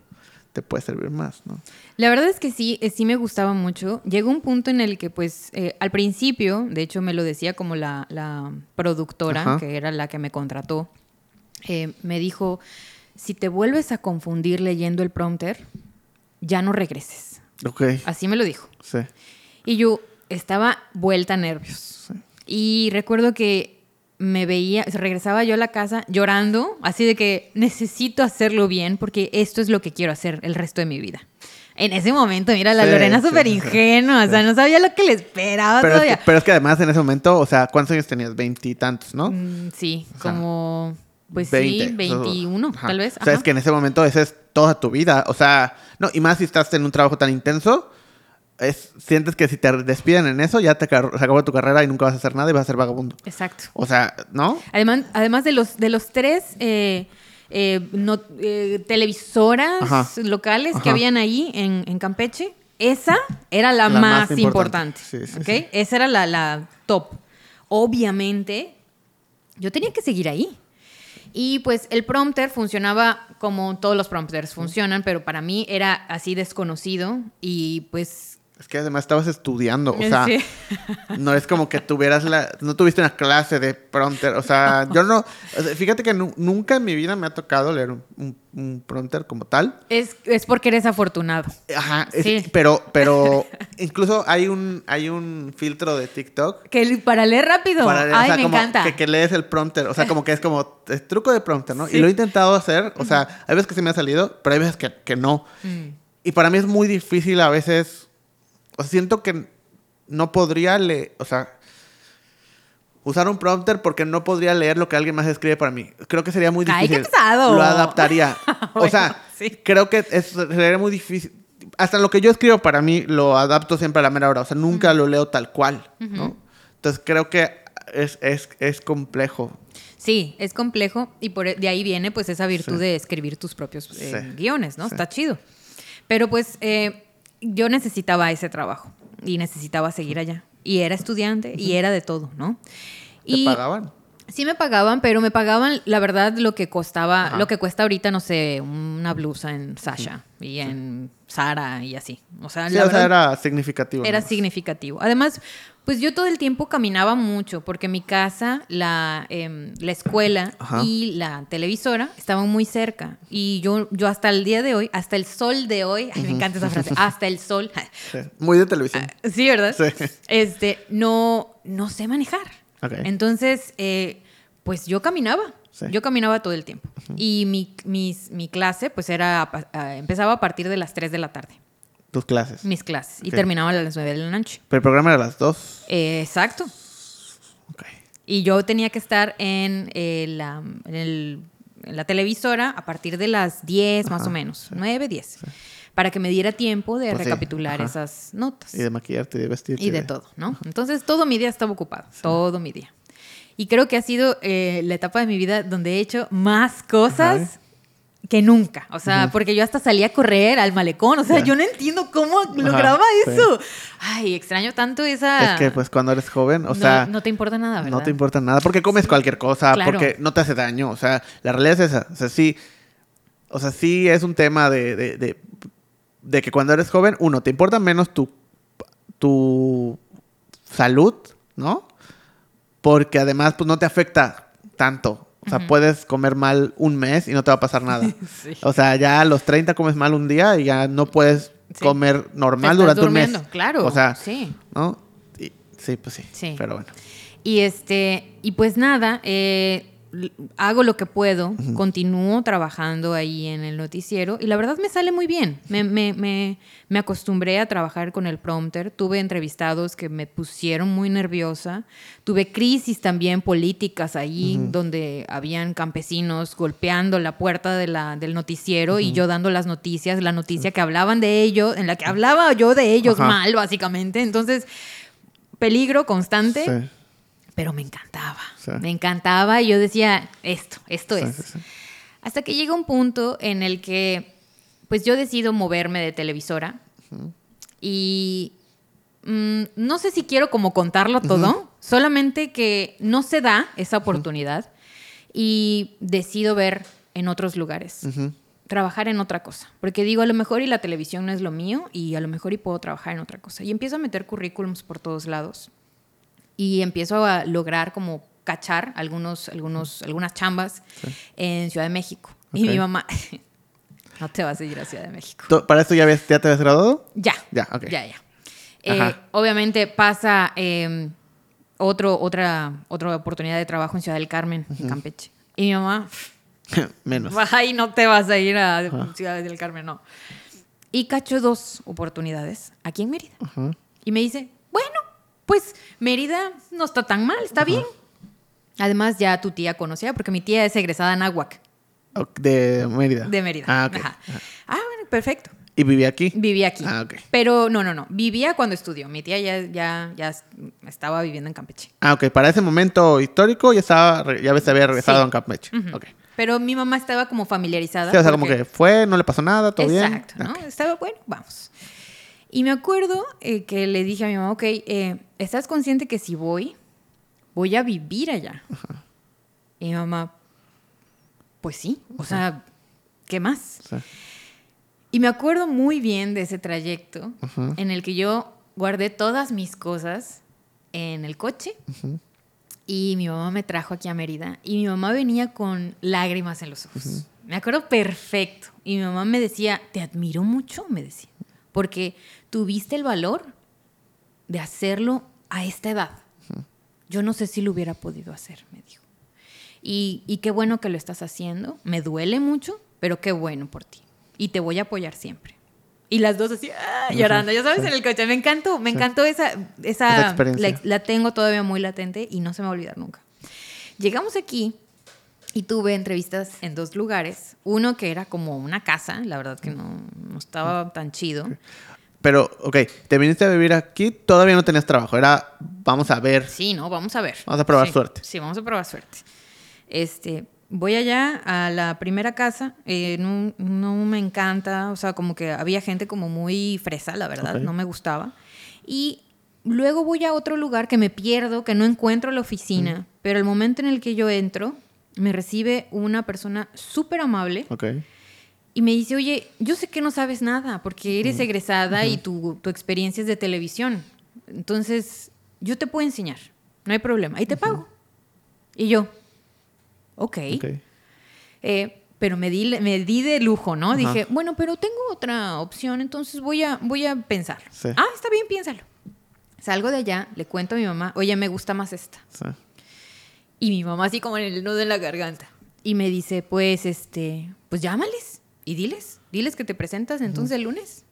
te puede servir más, ¿no? La verdad es que sí, eh, sí me gustaba mucho. Llegó un punto en el que, pues, eh, al principio, de hecho me lo decía como la, la productora, Ajá. que era la que me contrató, eh, me dijo, si te vuelves a confundir leyendo el prompter, ya no regreses. Ok. Así me lo dijo. Sí. Y yo estaba vuelta a nervios. Y recuerdo que me veía, regresaba yo a la casa llorando, así de que necesito hacerlo bien porque esto es lo que quiero hacer el resto de mi vida. En ese momento, mira, la Sí, Lorena súper sí, ingenua, o sea, no sabía lo que le esperaba Pero es, que, todavía. pero es que además en ese momento, o sea, ¿cuántos años tenías? Veintitantos, ¿no? Mm, sí, como, pues 20, sí, 21, Ajá. tal vez. O sea, es que en ese momento esa es toda tu vida. O sea, no, y más si estás en un trabajo tan intenso, es, sientes que si te despiden en eso, ya te se acabó tu carrera y nunca vas a hacer nada y vas a ser vagabundo. Exacto. O sea, ¿no? Además, además de los de los tres eh, eh, no- eh, televisoras Ajá. locales que habían ahí en, en Campeche, esa era la, La más, más importante. importante. Sí, sí, ¿ok? sí. Esa era la, la top. Obviamente, yo tenía que seguir ahí. Y pues el prompter funcionaba como todos los prompters funcionan, pero para mí era así desconocido y pues... Es que además estabas estudiando, o sea, Sí. no es como que tuvieras la, no tuviste una clase de prompter, o sea, yo no, o sea, fíjate que nu- nunca en mi vida me ha tocado leer un, un- un prompter como tal, Es, es porque eres afortunado. Ajá, es- Sí. pero, pero incluso hay un, hay un filtro de TikTok. Que para leer rápido. para- Ay, sea, me como encanta. Que, que lees el prompter, o sea, como que es como es truco de prompter, ¿no? Sí. Y lo he intentado hacer, o sea, hay veces que se me ha salido, pero hay veces que, que no. Mm. Y para mí es muy difícil a veces, o sea, siento que no podría leer, o sea, usar un prompter porque no podría leer lo que alguien más escribe para mí. Creo que sería muy Ay, difícil. qué pesado. Lo adaptaría. o sea, sí. creo que es, sería muy difícil. Hasta lo que yo escribo para mí lo adapto siempre a la mera hora. O sea, nunca lo leo tal cual, ¿no? Entonces creo que es, es, es complejo. Sí, es complejo y por e, de ahí viene pues esa virtud Sí. de escribir tus propios eh, Sí. guiones, ¿no? Sí. Está chido. Pero pues eh, yo necesitaba ese trabajo y necesitaba seguir allá. Y era estudiante y era de todo, ¿no? ¿Te Y pagaban? sí me pagaban, pero me pagaban, la verdad, lo que costaba, Ajá. lo que cuesta ahorita, no sé, una blusa en Sasha y en Sara y así. O sea, Sí, la o sea, verdad, era significativo. era significativo. Además, pues yo todo el tiempo caminaba mucho porque mi casa, la, em, la escuela Ajá. y la televisora estaban muy cerca. Y yo, yo hasta el día de hoy, hasta el sol de hoy, ay, me encanta esa frase, hasta el sol. Sí, Muy de televisión. Sí, ¿verdad? Sí. Este, no, no sé manejar. Ok. Entonces, eh, pues yo caminaba. Sí. Yo caminaba todo el tiempo. Y mi, mis- mi clase, pues era, a pa- a- empezaba a partir de las 3 de la tarde. Tus clases. Mis clases. Y terminaba a las 9 de la noche. Pero el programa era a las dos. Eh, exacto. Ok. Y yo tenía que estar en, eh, la, en el- en la televisora a partir de las 10 más o menos, 9, 10, para que me diera tiempo de Pues sí, recapitular esas notas. Y de maquillarte y de vestirte. Y de todo, ¿no? Entonces todo mi día estaba ocupado, todo mi día. Y creo que ha sido eh, la etapa de mi vida donde he hecho más cosas Ajá. Que nunca. O sea, porque yo hasta salía a correr al malecón. O sea, yo no entiendo cómo lograba eso. Ay, extraño tanto esa... Es que pues cuando eres joven, o no, sea, no te importa nada, ¿verdad? no te importa nada porque comes cualquier cosa, Claro. porque no te hace daño. O sea, la realidad es esa. O sea, sí, o sea, sí es un tema de, de, de- de que cuando eres joven, uno, te importa menos tu, tu salud, ¿no? Porque además, pues no te afecta tanto. O sea, puedes comer mal un mes y no te va a pasar nada. Sí. O sea, ya a los 30 comes mal un día y ya no puedes Sí. comer normal durante un mes. claro, O sea, sí. ¿no? Y- sí, pues sí. Sí. Pero bueno. Y este, y pues nada, eh, hago lo que puedo, continúo trabajando ahí en el noticiero y la verdad me sale muy bien. Me, me, me, me, acostumbré a trabajar con el prompter, tuve entrevistados que me pusieron muy nerviosa, tuve crisis también políticas ahí donde habían campesinos golpeando la puerta de la, del noticiero y yo dando las noticias, la noticia que hablaban de ellos, en la que hablaba yo de ellos mal, básicamente. Entonces, peligro constante pero me encantaba. Me encantaba y yo decía, esto, esto es. Hasta que llega un punto en el que, pues yo decido moverme de televisora y mm, no sé si quiero como contarlo todo, solamente que no se da esa oportunidad y decido ver en otros lugares. Trabajar en otra cosa. Porque digo, a lo mejor y la televisión no es lo mío y a lo mejor y puedo trabajar en otra cosa. Y empiezo a meter currículums por todos lados y empiezo a lograr como cachar algunos, algunos, algunas chambas en Ciudad de México. Y mi mamá, no te vas a ir a Ciudad de México. ¿Para esto ya, ya te habías graduado? Ya. Ya, ok. Ya, ya. Eh, obviamente pasa em, otro, otra, otra oportunidad de trabajo en Ciudad del Carmen, en Campeche. Y mi mamá... Menos. Ahí no te vas a ir a Ciudad del Carmen, no. Y cacho dos oportunidades aquí en Mérida. Y me dice, pues Mérida no está tan mal, está bien. Además, ya tu tía conocía, porque mi tía es egresada en Aguac. De Mérida. De Mérida. Ah, ah, bueno, perfecto. ¿Y vivía aquí? Vivía aquí. Ah, ok. Pero no, no, no. Vivía cuando estudió. Mi tía ya, ya, ya estaba viviendo en Campeche. Ah, ok. Para ese momento histórico ya estaba, ya se había regresado en Campeche. Pero mi mamá estaba como familiarizada. Sí, o sea, como que fue, no le pasó nada, todo bien. Exacto, ¿no? Estaba bueno, vamos. Y me acuerdo eh, que le dije a mi mamá, ok, eh, ¿estás consciente que si voy, voy a vivir allá? Y mi mamá, pues sí, o sea, ¿qué más? Y me acuerdo muy bien de ese trayecto en el que yo guardé todas mis cosas en el coche y mi mamá me trajo aquí a Mérida y mi mamá venía con lágrimas en los ojos. Me acuerdo perfecto. Y mi mamá me decía, te admiro mucho, me decía porque tuviste el valor de hacerlo a esta edad. Yo no sé si lo hubiera podido hacer, me dijo. Y, qué bueno que lo estás haciendo. Me duele mucho, pero qué bueno por ti. Y te voy a apoyar siempre. Y las dos así, ¡ah! llorando, ya sabes, en el coche. Me encantó, me encantó esa, esa, experiencia. La, la, tengo todavía muy latente y no se me va a olvidar nunca. Llegamos aquí y tuve entrevistas en dos lugares. Uno que era como una casa, la verdad que no, no estaba tan chido. Pero, ok, te viniste a vivir aquí, todavía no tenías trabajo. Era, vamos a ver. Sí, no, vamos a ver. Vamos a probar suerte. Sí, vamos a probar suerte. Este, voy allá a la primera casa, eh, no, no, me encanta, o sea, como que había gente como muy fresa, la verdad, no me gustaba. Y luego voy a otro lugar que me pierdo, que no encuentro la oficina, pero el momento en el que yo entro, me recibe una persona súper amable. Y me dice, oye, yo sé que no sabes nada porque eres egresada y tu, tu, experiencia es de televisión. Entonces, yo te puedo enseñar. No hay problema. Y te pago. Y yo, ok. Eh, pero me di, me di de lujo, ¿no? Dije, bueno, pero tengo otra opción, entonces voy a, voy a pensar. Ah, está bien, piénsalo. Salgo de allá, le cuento a mi mamá, oye, me gusta más esta. Y mi mamá así como en el nudo en la garganta. Y me dice, pues, este, pues llámales y diles, diles que te presentas entonces el lunes.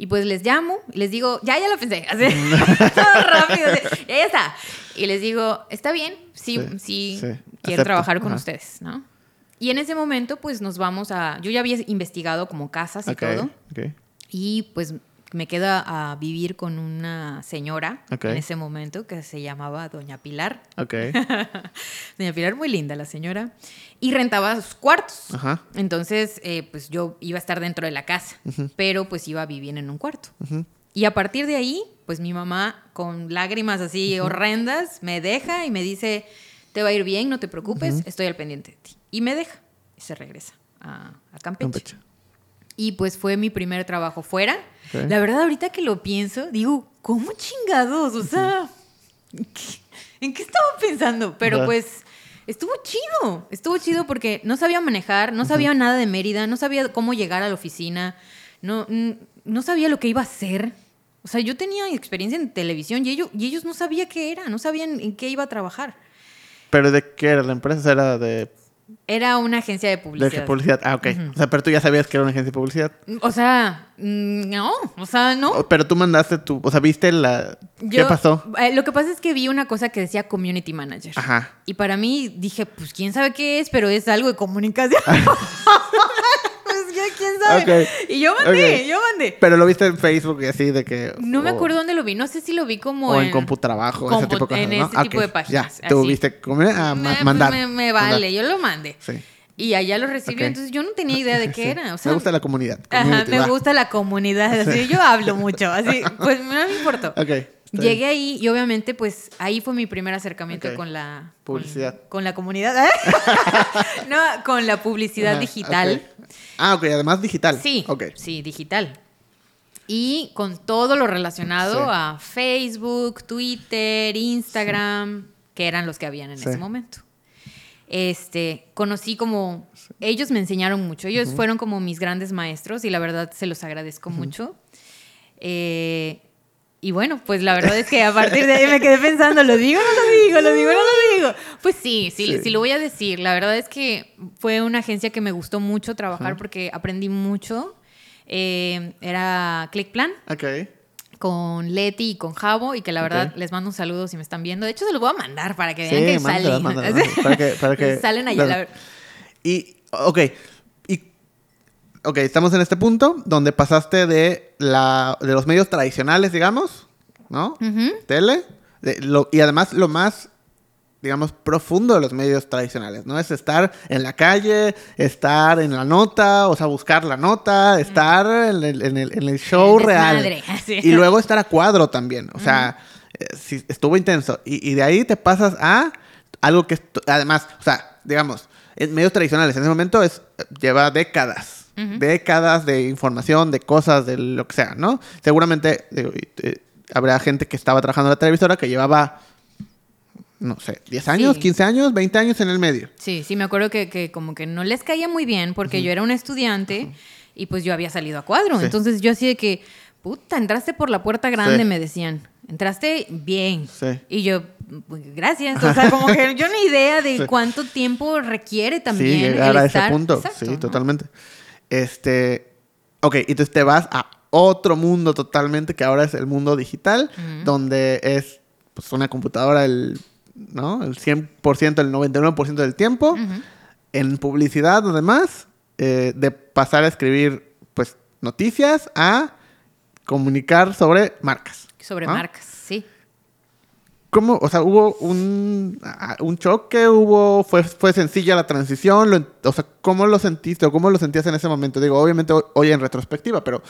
Y pues les llamo y les digo, ya, ya lo pensé, así, todo rápido, ya, está. Y les digo, está bien, sí, sí, quiero trabajar con ustedes, ¿no? Y en ese momento, pues nos vamos a, yo ya había investigado como casas y todo. Y pues me queda a vivir con una señora en ese momento que se llamaba Doña Pilar. Doña Pilar, muy linda la señora. Y rentaba sus cuartos. Entonces, eh, pues yo iba a estar dentro de la casa, pero pues iba a vivir en un cuarto. Y a partir de ahí, pues mi mamá, con lágrimas así horrendas, me deja y me dice, te va a ir bien, no te preocupes, estoy al pendiente de ti. Y me deja y se regresa a, Campeche. Y pues fue mi primer trabajo fuera. La verdad, ahorita que lo pienso, digo, ¿cómo chingados? O sea, ¿en qué estaba pensando? Pero pues estuvo chido. Estuvo chido porque no sabía manejar, no sabía nada de Mérida, no sabía cómo llegar a la oficina, no, no sabía lo que iba a hacer. O sea, yo tenía experiencia en televisión y ellos, y ellos no sabían qué era, no sabían en qué iba a trabajar. ¿Pero de qué era la empresa? ¿Era de, Era una agencia de de publicidad. qué publicidad? Ah, ok. O sea, pero tú ya sabías que era una agencia de publicidad. O sea, mm, no, o sea, no. Pero tú mandaste tu... O sea, ¿viste la... ¿Qué pasó? eh, lo que pasa es que vi una cosa que decía community manager. Ajá. Y para mí dije, pues quién sabe qué es, pero es algo de comunicación. quién sabe. Ok. Y yo mandé, Ok. yo mandé. Pero lo viste en Facebook y así de que... No me o- acuerdo dónde lo vi, no sé si lo vi como O en CompuTrabajo, ese compu- tipo de cosas, en ¿no? ese Ah, tipo ok. de páginas. Ya, tú así. viste como... Ah, Me- mandar. me, me mandar. vale, yo lo mandé. Sí. Y allá lo recibí, Ok. entonces yo no tenía idea de qué Sí. era. O sea, me gusta la comunidad. Ajá, me va. gusta la comunidad, así yo hablo mucho, así, pues no me importó. Ok. Está bien. Llegué ahí y obviamente pues ahí fue mi primer acercamiento con la Publicidad. Con, con la comunidad. ¿eh? no, con la publicidad Ajá, digital. Ah, ok. Además digital. Sí, Ok. sí, digital. Y con todo lo relacionado Sí. a Facebook, Twitter, Instagram, que eran los que habían en Sí. ese momento. Este, conocí como, ellos me enseñaron mucho, ellos fueron como mis grandes maestros y la verdad se los agradezco mucho. Eh, y bueno, pues la verdad es que a partir de ahí me quedé pensando, ¿lo digo o no lo digo? ¿Lo digo o no lo digo? Pues sí, sí, Sí. sí lo voy a decir. La verdad es que fue una agencia que me gustó mucho trabajar porque aprendí mucho. Eh, era ClickPlan Ok. con Leti y con Javo y que la verdad les mando un saludo si me están viendo. De hecho, se los voy a mandar para que Sí, vean que salen. para que- para que- salen allá. la Y, ok. Ok, estamos en este punto donde pasaste de, la, de los medios tradicionales, digamos, ¿no? Tele. de lo- y además lo más, digamos, profundo de los medios tradicionales, ¿no? Es estar en la calle, estar en la nota, o sea, buscar la nota, estar en el, en el- en el show El real. Y luego estar a cuadro también. O sea, eh, sí, estuvo intenso. Y, y de ahí te pasas a algo que, además, o sea, digamos, en medios tradicionales en ese momento es, lleva décadas. Décadas de información, de cosas, de lo que sea, ¿no? Seguramente digo, eh, habrá gente que estaba trabajando en la televisora que llevaba, no sé, 10 años, Sí. 15 años, 20 años en el medio. Sí, sí, me acuerdo que, que como que no les caía muy bien porque yo era una estudiante y pues yo había salido a cuadro. Sí. Entonces yo así de que, puta, entraste por la puerta grande, Sí. me decían. Entraste bien. Sí. Y yo, "Pues, gracias. O sea, como que yo ni idea de Sí. cuánto tiempo requiere Sí, también. llegar el a estar- ese punto. Exacto, sí, ¿no? totalmente. Este, ok, entonces te vas a otro mundo totalmente, que ahora es el mundo digital, donde es pues, una computadora el, ¿no? el 100%, el 99% del tiempo, en publicidad además, eh, de pasar a escribir pues noticias a comunicar sobre marcas. Sobre ¿no? marcas. ¿Cómo? O sea, hubo un, a- un choque, hubo, fue, fue sencilla la transición, lo o sea, ¿cómo lo sentiste o cómo lo sentías en ese momento? Digo, obviamente hoy, en retrospectiva, pero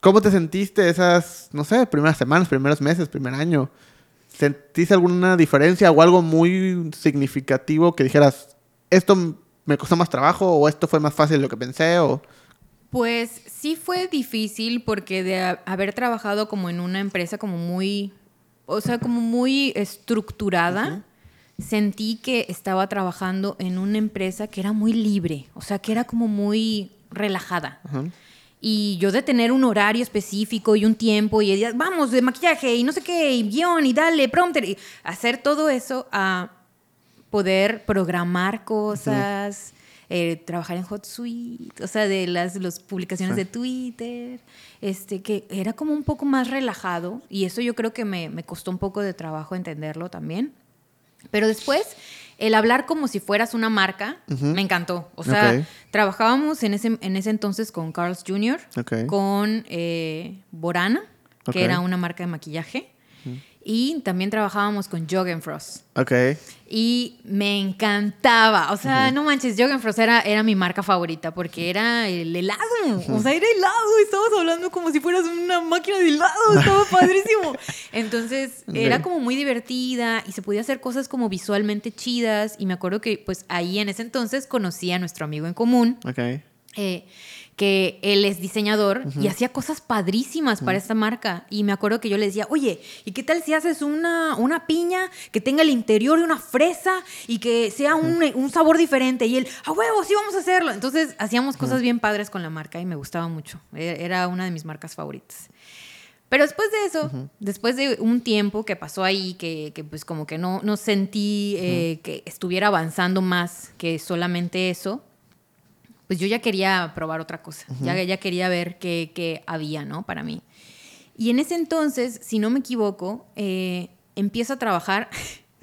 ¿cómo te sentiste esas, no sé, primeras semanas, primeros meses, primer año? ¿Sentiste alguna diferencia o algo muy significativo que dijeras, esto me costó más trabajo o esto fue más fácil de lo que pensé o... Pues sí fue difícil porque de ha- haber trabajado como en una empresa como muy, o sea, como muy estructurada, sentí que estaba trabajando en una empresa que era muy libre, o sea, que era como muy relajada. Ajá. Y yo de tener un horario específico y un tiempo y vamos, de maquillaje y no sé qué, y guion y dale, prompter, y hacer todo eso a poder programar cosas, eh, trabajar en HotSuite, o sea, de las los publicaciones Sí. de Twitter, este, que era como un poco más relajado y eso yo creo que me, me costó un poco de trabajo entenderlo también. Pero después, el hablar como si fueras una marca, me encantó. O sea, trabajábamos en ese, en ese entonces con Carl's Jr., con eh, Borana, que era una marca de maquillaje, y también trabajábamos con Frost Ok. Y me encantaba. O sea, no manches, Frost era, era mi marca favorita porque era el helado. O sea, era helado. Estabas hablando como si fueras una máquina de helado. Estaba padrísimo. Entonces, era como muy divertida y se podía hacer cosas como visualmente chidas. Y me acuerdo que, pues, ahí en ese entonces conocí a nuestro amigo en común Ok. eh, que él es diseñador y hacía cosas padrísimas para esta marca. Y me acuerdo que yo le decía, oye, ¿y qué tal si haces una, una piña que tenga el interior de una fresa y que sea un, un sabor diferente? Y él, a huevo, sí, vamos a hacerlo. Entonces hacíamos cosas bien padres con la marca y me gustaba mucho. E- Era una de mis marcas favoritas. Pero después de eso, después de un tiempo que pasó ahí, que, que pues como que no, no sentí eh, que estuviera avanzando más que solamente eso, pues yo ya quería probar otra cosa, ya, ya quería ver qué, qué había, ¿no? Para mí. Y en ese entonces, si no me equivoco, eh, empiezo a trabajar.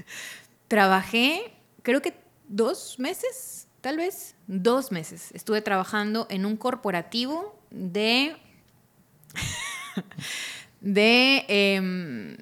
Trabajé, creo que dos meses, tal vez, dos meses. Estuve trabajando en un corporativo de... de em,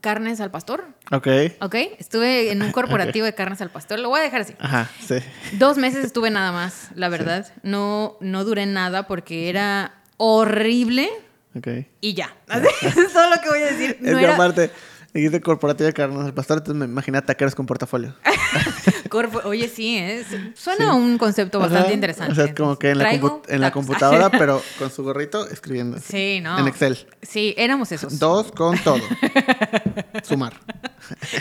carnes al pastor. Ok. Ok, estuve en un corporativo de carnes al pastor. Lo voy a dejar así. Ajá, sí. Dos meses estuve nada más, la verdad. No, no duré nada porque era horrible Ok. y ya. Así, Eso es todo lo que voy a decir. es No era aparte, dijiste corporativa de carnes al pastor, entonces me imaginé taqueros con portafolio. Oye, sí, ¿eh? suena un concepto bastante Ajá. interesante. O sea, es como que en la, Traigo compu- en la tacos. computadora, pero con su gorrito escribiendo. Sí, no. En Excel. Sí, éramos esos. Dos con todo. Sumar.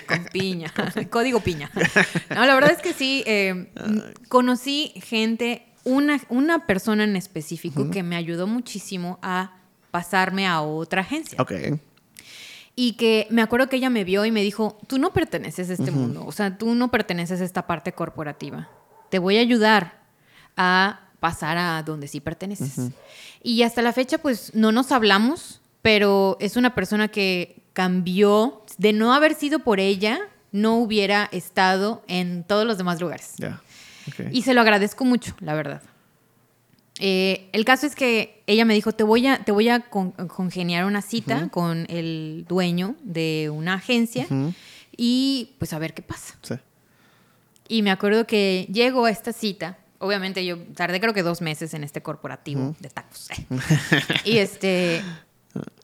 Con piña. Código piña. No, la verdad es que sí. eh, conocí gente, una, una persona en específico que me ayudó muchísimo a pasarme a otra agencia. Ok. Y que me acuerdo que ella me vio y me dijo, tú no perteneces a este mundo, o sea, tú no perteneces a esta parte corporativa. Te voy a ayudar a pasar a donde sí perteneces. Y hasta la fecha, pues no nos hablamos, pero es una persona que cambió, de no haber sido por ella, no hubiera estado en todos los demás lugares. Ok. Y se lo agradezco mucho, la verdad. Eh, el caso es que ella me dijo, te voy a, te voy a con- congeniar una cita con el dueño de una agencia Ujú. y pues a ver qué pasa. Sí. Y me acuerdo que llego a esta cita. Obviamente yo tardé creo que dos meses en este corporativo de tacos. y este,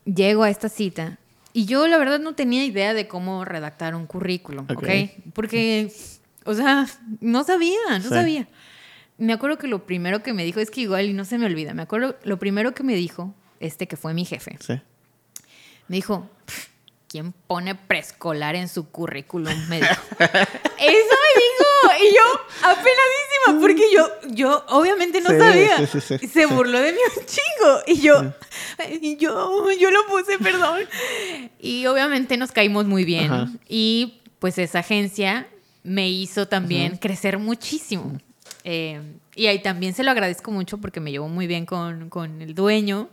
llego a esta cita y yo la verdad no tenía idea de cómo redactar un currículum, ¿ok? Ok. Porque, o sea, no sabía, no Sí. sabía. Me acuerdo que lo primero que me dijo, es que igual y no se me olvida, me acuerdo, lo primero que me dijo, este que fue mi jefe, Sí. me dijo, ¿quién pone preescolar en su currículum? Me dijo. Eso me dijo. Y yo, apenadísima, porque yo, yo obviamente no Sí, sabía. sí, sí, sí. Se burló de mí un chingo. Y yo, y yo, yo lo puse, perdón. Y obviamente nos caímos muy bien. Ajá. Y pues esa agencia me hizo también crecer muchísimo. Eh, y ahí también se lo agradezco mucho porque me llevó muy bien con, con el dueño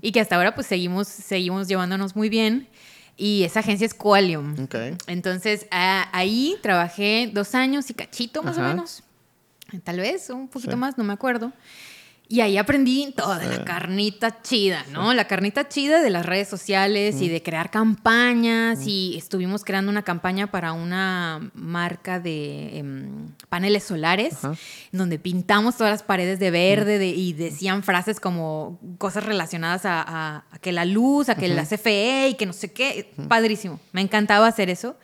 y que hasta ahora pues seguimos, seguimos llevándonos muy bien. Y esa agencia es Qualium. Entonces a- ahí trabajé dos años y cachito más Ajá. o menos. Tal vez un poquito Sí. más, no me acuerdo. Y ahí aprendí toda la carnita chida, ¿no? La carnita chida de las redes sociales y de crear campañas. Y estuvimos creando una campaña para una marca de em, paneles solares, Ajá. donde pintamos todas las paredes de verde de- y decían frases como cosas relacionadas a, a- a que la luz, a que la CFE y que no sé qué. Padrísimo. Me encantaba hacer eso.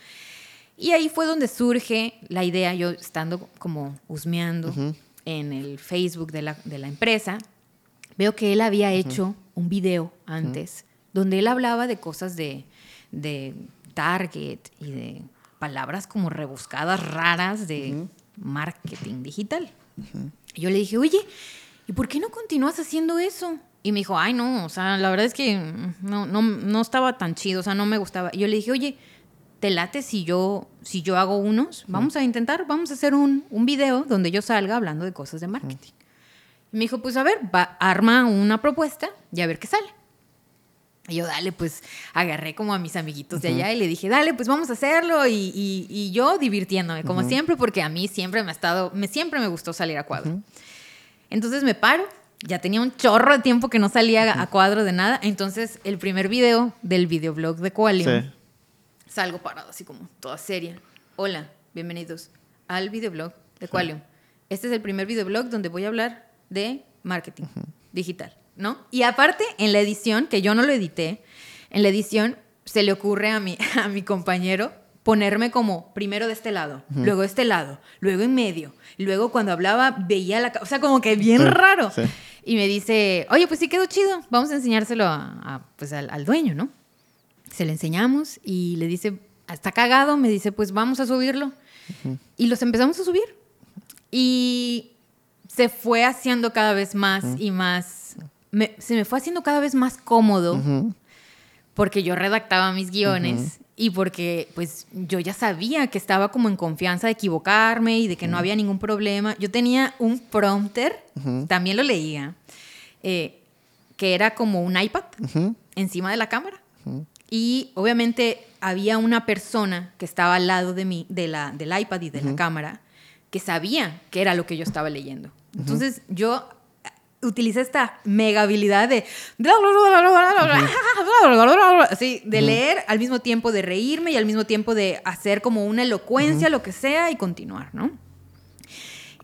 Y ahí fue donde surge la idea, yo estando como husmeando en el Facebook de la, de la empresa, veo que él había hecho un video antes donde él hablaba de cosas de, de target y de palabras como rebuscadas raras de marketing digital. Y yo le dije, oye, ¿y por qué no continúas haciendo eso? Y me dijo, ay, no, o sea, la verdad es que no, no, no estaba tan chido, o sea, no me gustaba. Y yo le dije, oye, ¿te late si yo, si yo hago unos? Vamos a intentar, vamos a hacer un, un video donde yo salga hablando de cosas de marketing. Y me dijo, pues a ver, va, arma una propuesta y a ver qué sale. Y yo, dale, pues agarré como a mis amiguitos de allá y le dije, dale, pues vamos a hacerlo. Y, y- y yo divirtiéndome, como siempre, porque a mí siempre me ha estado, me, siempre me gustó salir a cuadro. Entonces me paro, ya tenía un chorro de tiempo que no salía a cuadro de nada. Entonces el primer video del videoblog de Qualium, Sí. Salgo parado así como toda seria. Hola, bienvenidos al videoblog de Qualium. Este es el primer videoblog donde voy a hablar de marketing digital, ¿no? Y aparte, en la edición, que yo no lo edité, en la edición se le ocurre a mi, a mi compañero ponerme como primero de este lado, luego de este lado, luego en medio, luego cuando hablaba veía la... O sea, como que bien Sí, raro. sí. Y me dice, oye, pues sí quedó chido, vamos a enseñárselo a, a, pues al, al dueño, ¿no? Se le enseñamos y le dice, está cagado, me dice, pues vamos a subirlo. Y los empezamos a subir. Y se fue haciendo cada vez más y más, me- se me fue haciendo cada vez más cómodo porque yo redactaba mis guiones y porque pues yo ya sabía que estaba como en confianza de equivocarme y de que no había ningún problema. Yo tenía un prompter, también lo leía, eh, que era como un iPad encima de la cámara. Y obviamente había una persona que estaba al lado de mí, de la, del iPad y de la cámara, que sabía que era lo que yo estaba leyendo. Entonces yo utilicé esta mega habilidad de así, de leer al mismo tiempo de reírme y al mismo tiempo de hacer como una elocuencia, lo que sea, y continuar, ¿no?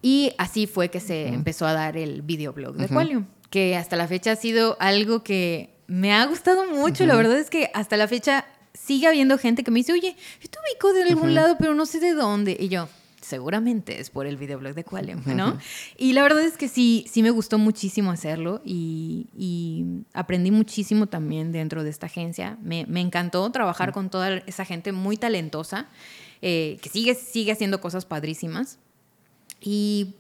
Y así fue que se empezó a dar el videoblog de Qualium, que hasta la fecha ha sido algo que me ha gustado mucho. La verdad es que hasta la fecha sigue habiendo gente que me dice, oye, yo te ubico de algún lado, pero no sé de dónde. Y yo, seguramente es por el videoblog de Qualem, ¿no? Y la verdad es que sí, sí me gustó muchísimo hacerlo y, aprendí muchísimo también dentro de esta agencia. Me, encantó trabajar con toda esa gente muy talentosa, eh, que sigue, sigue haciendo cosas padrísimas. Y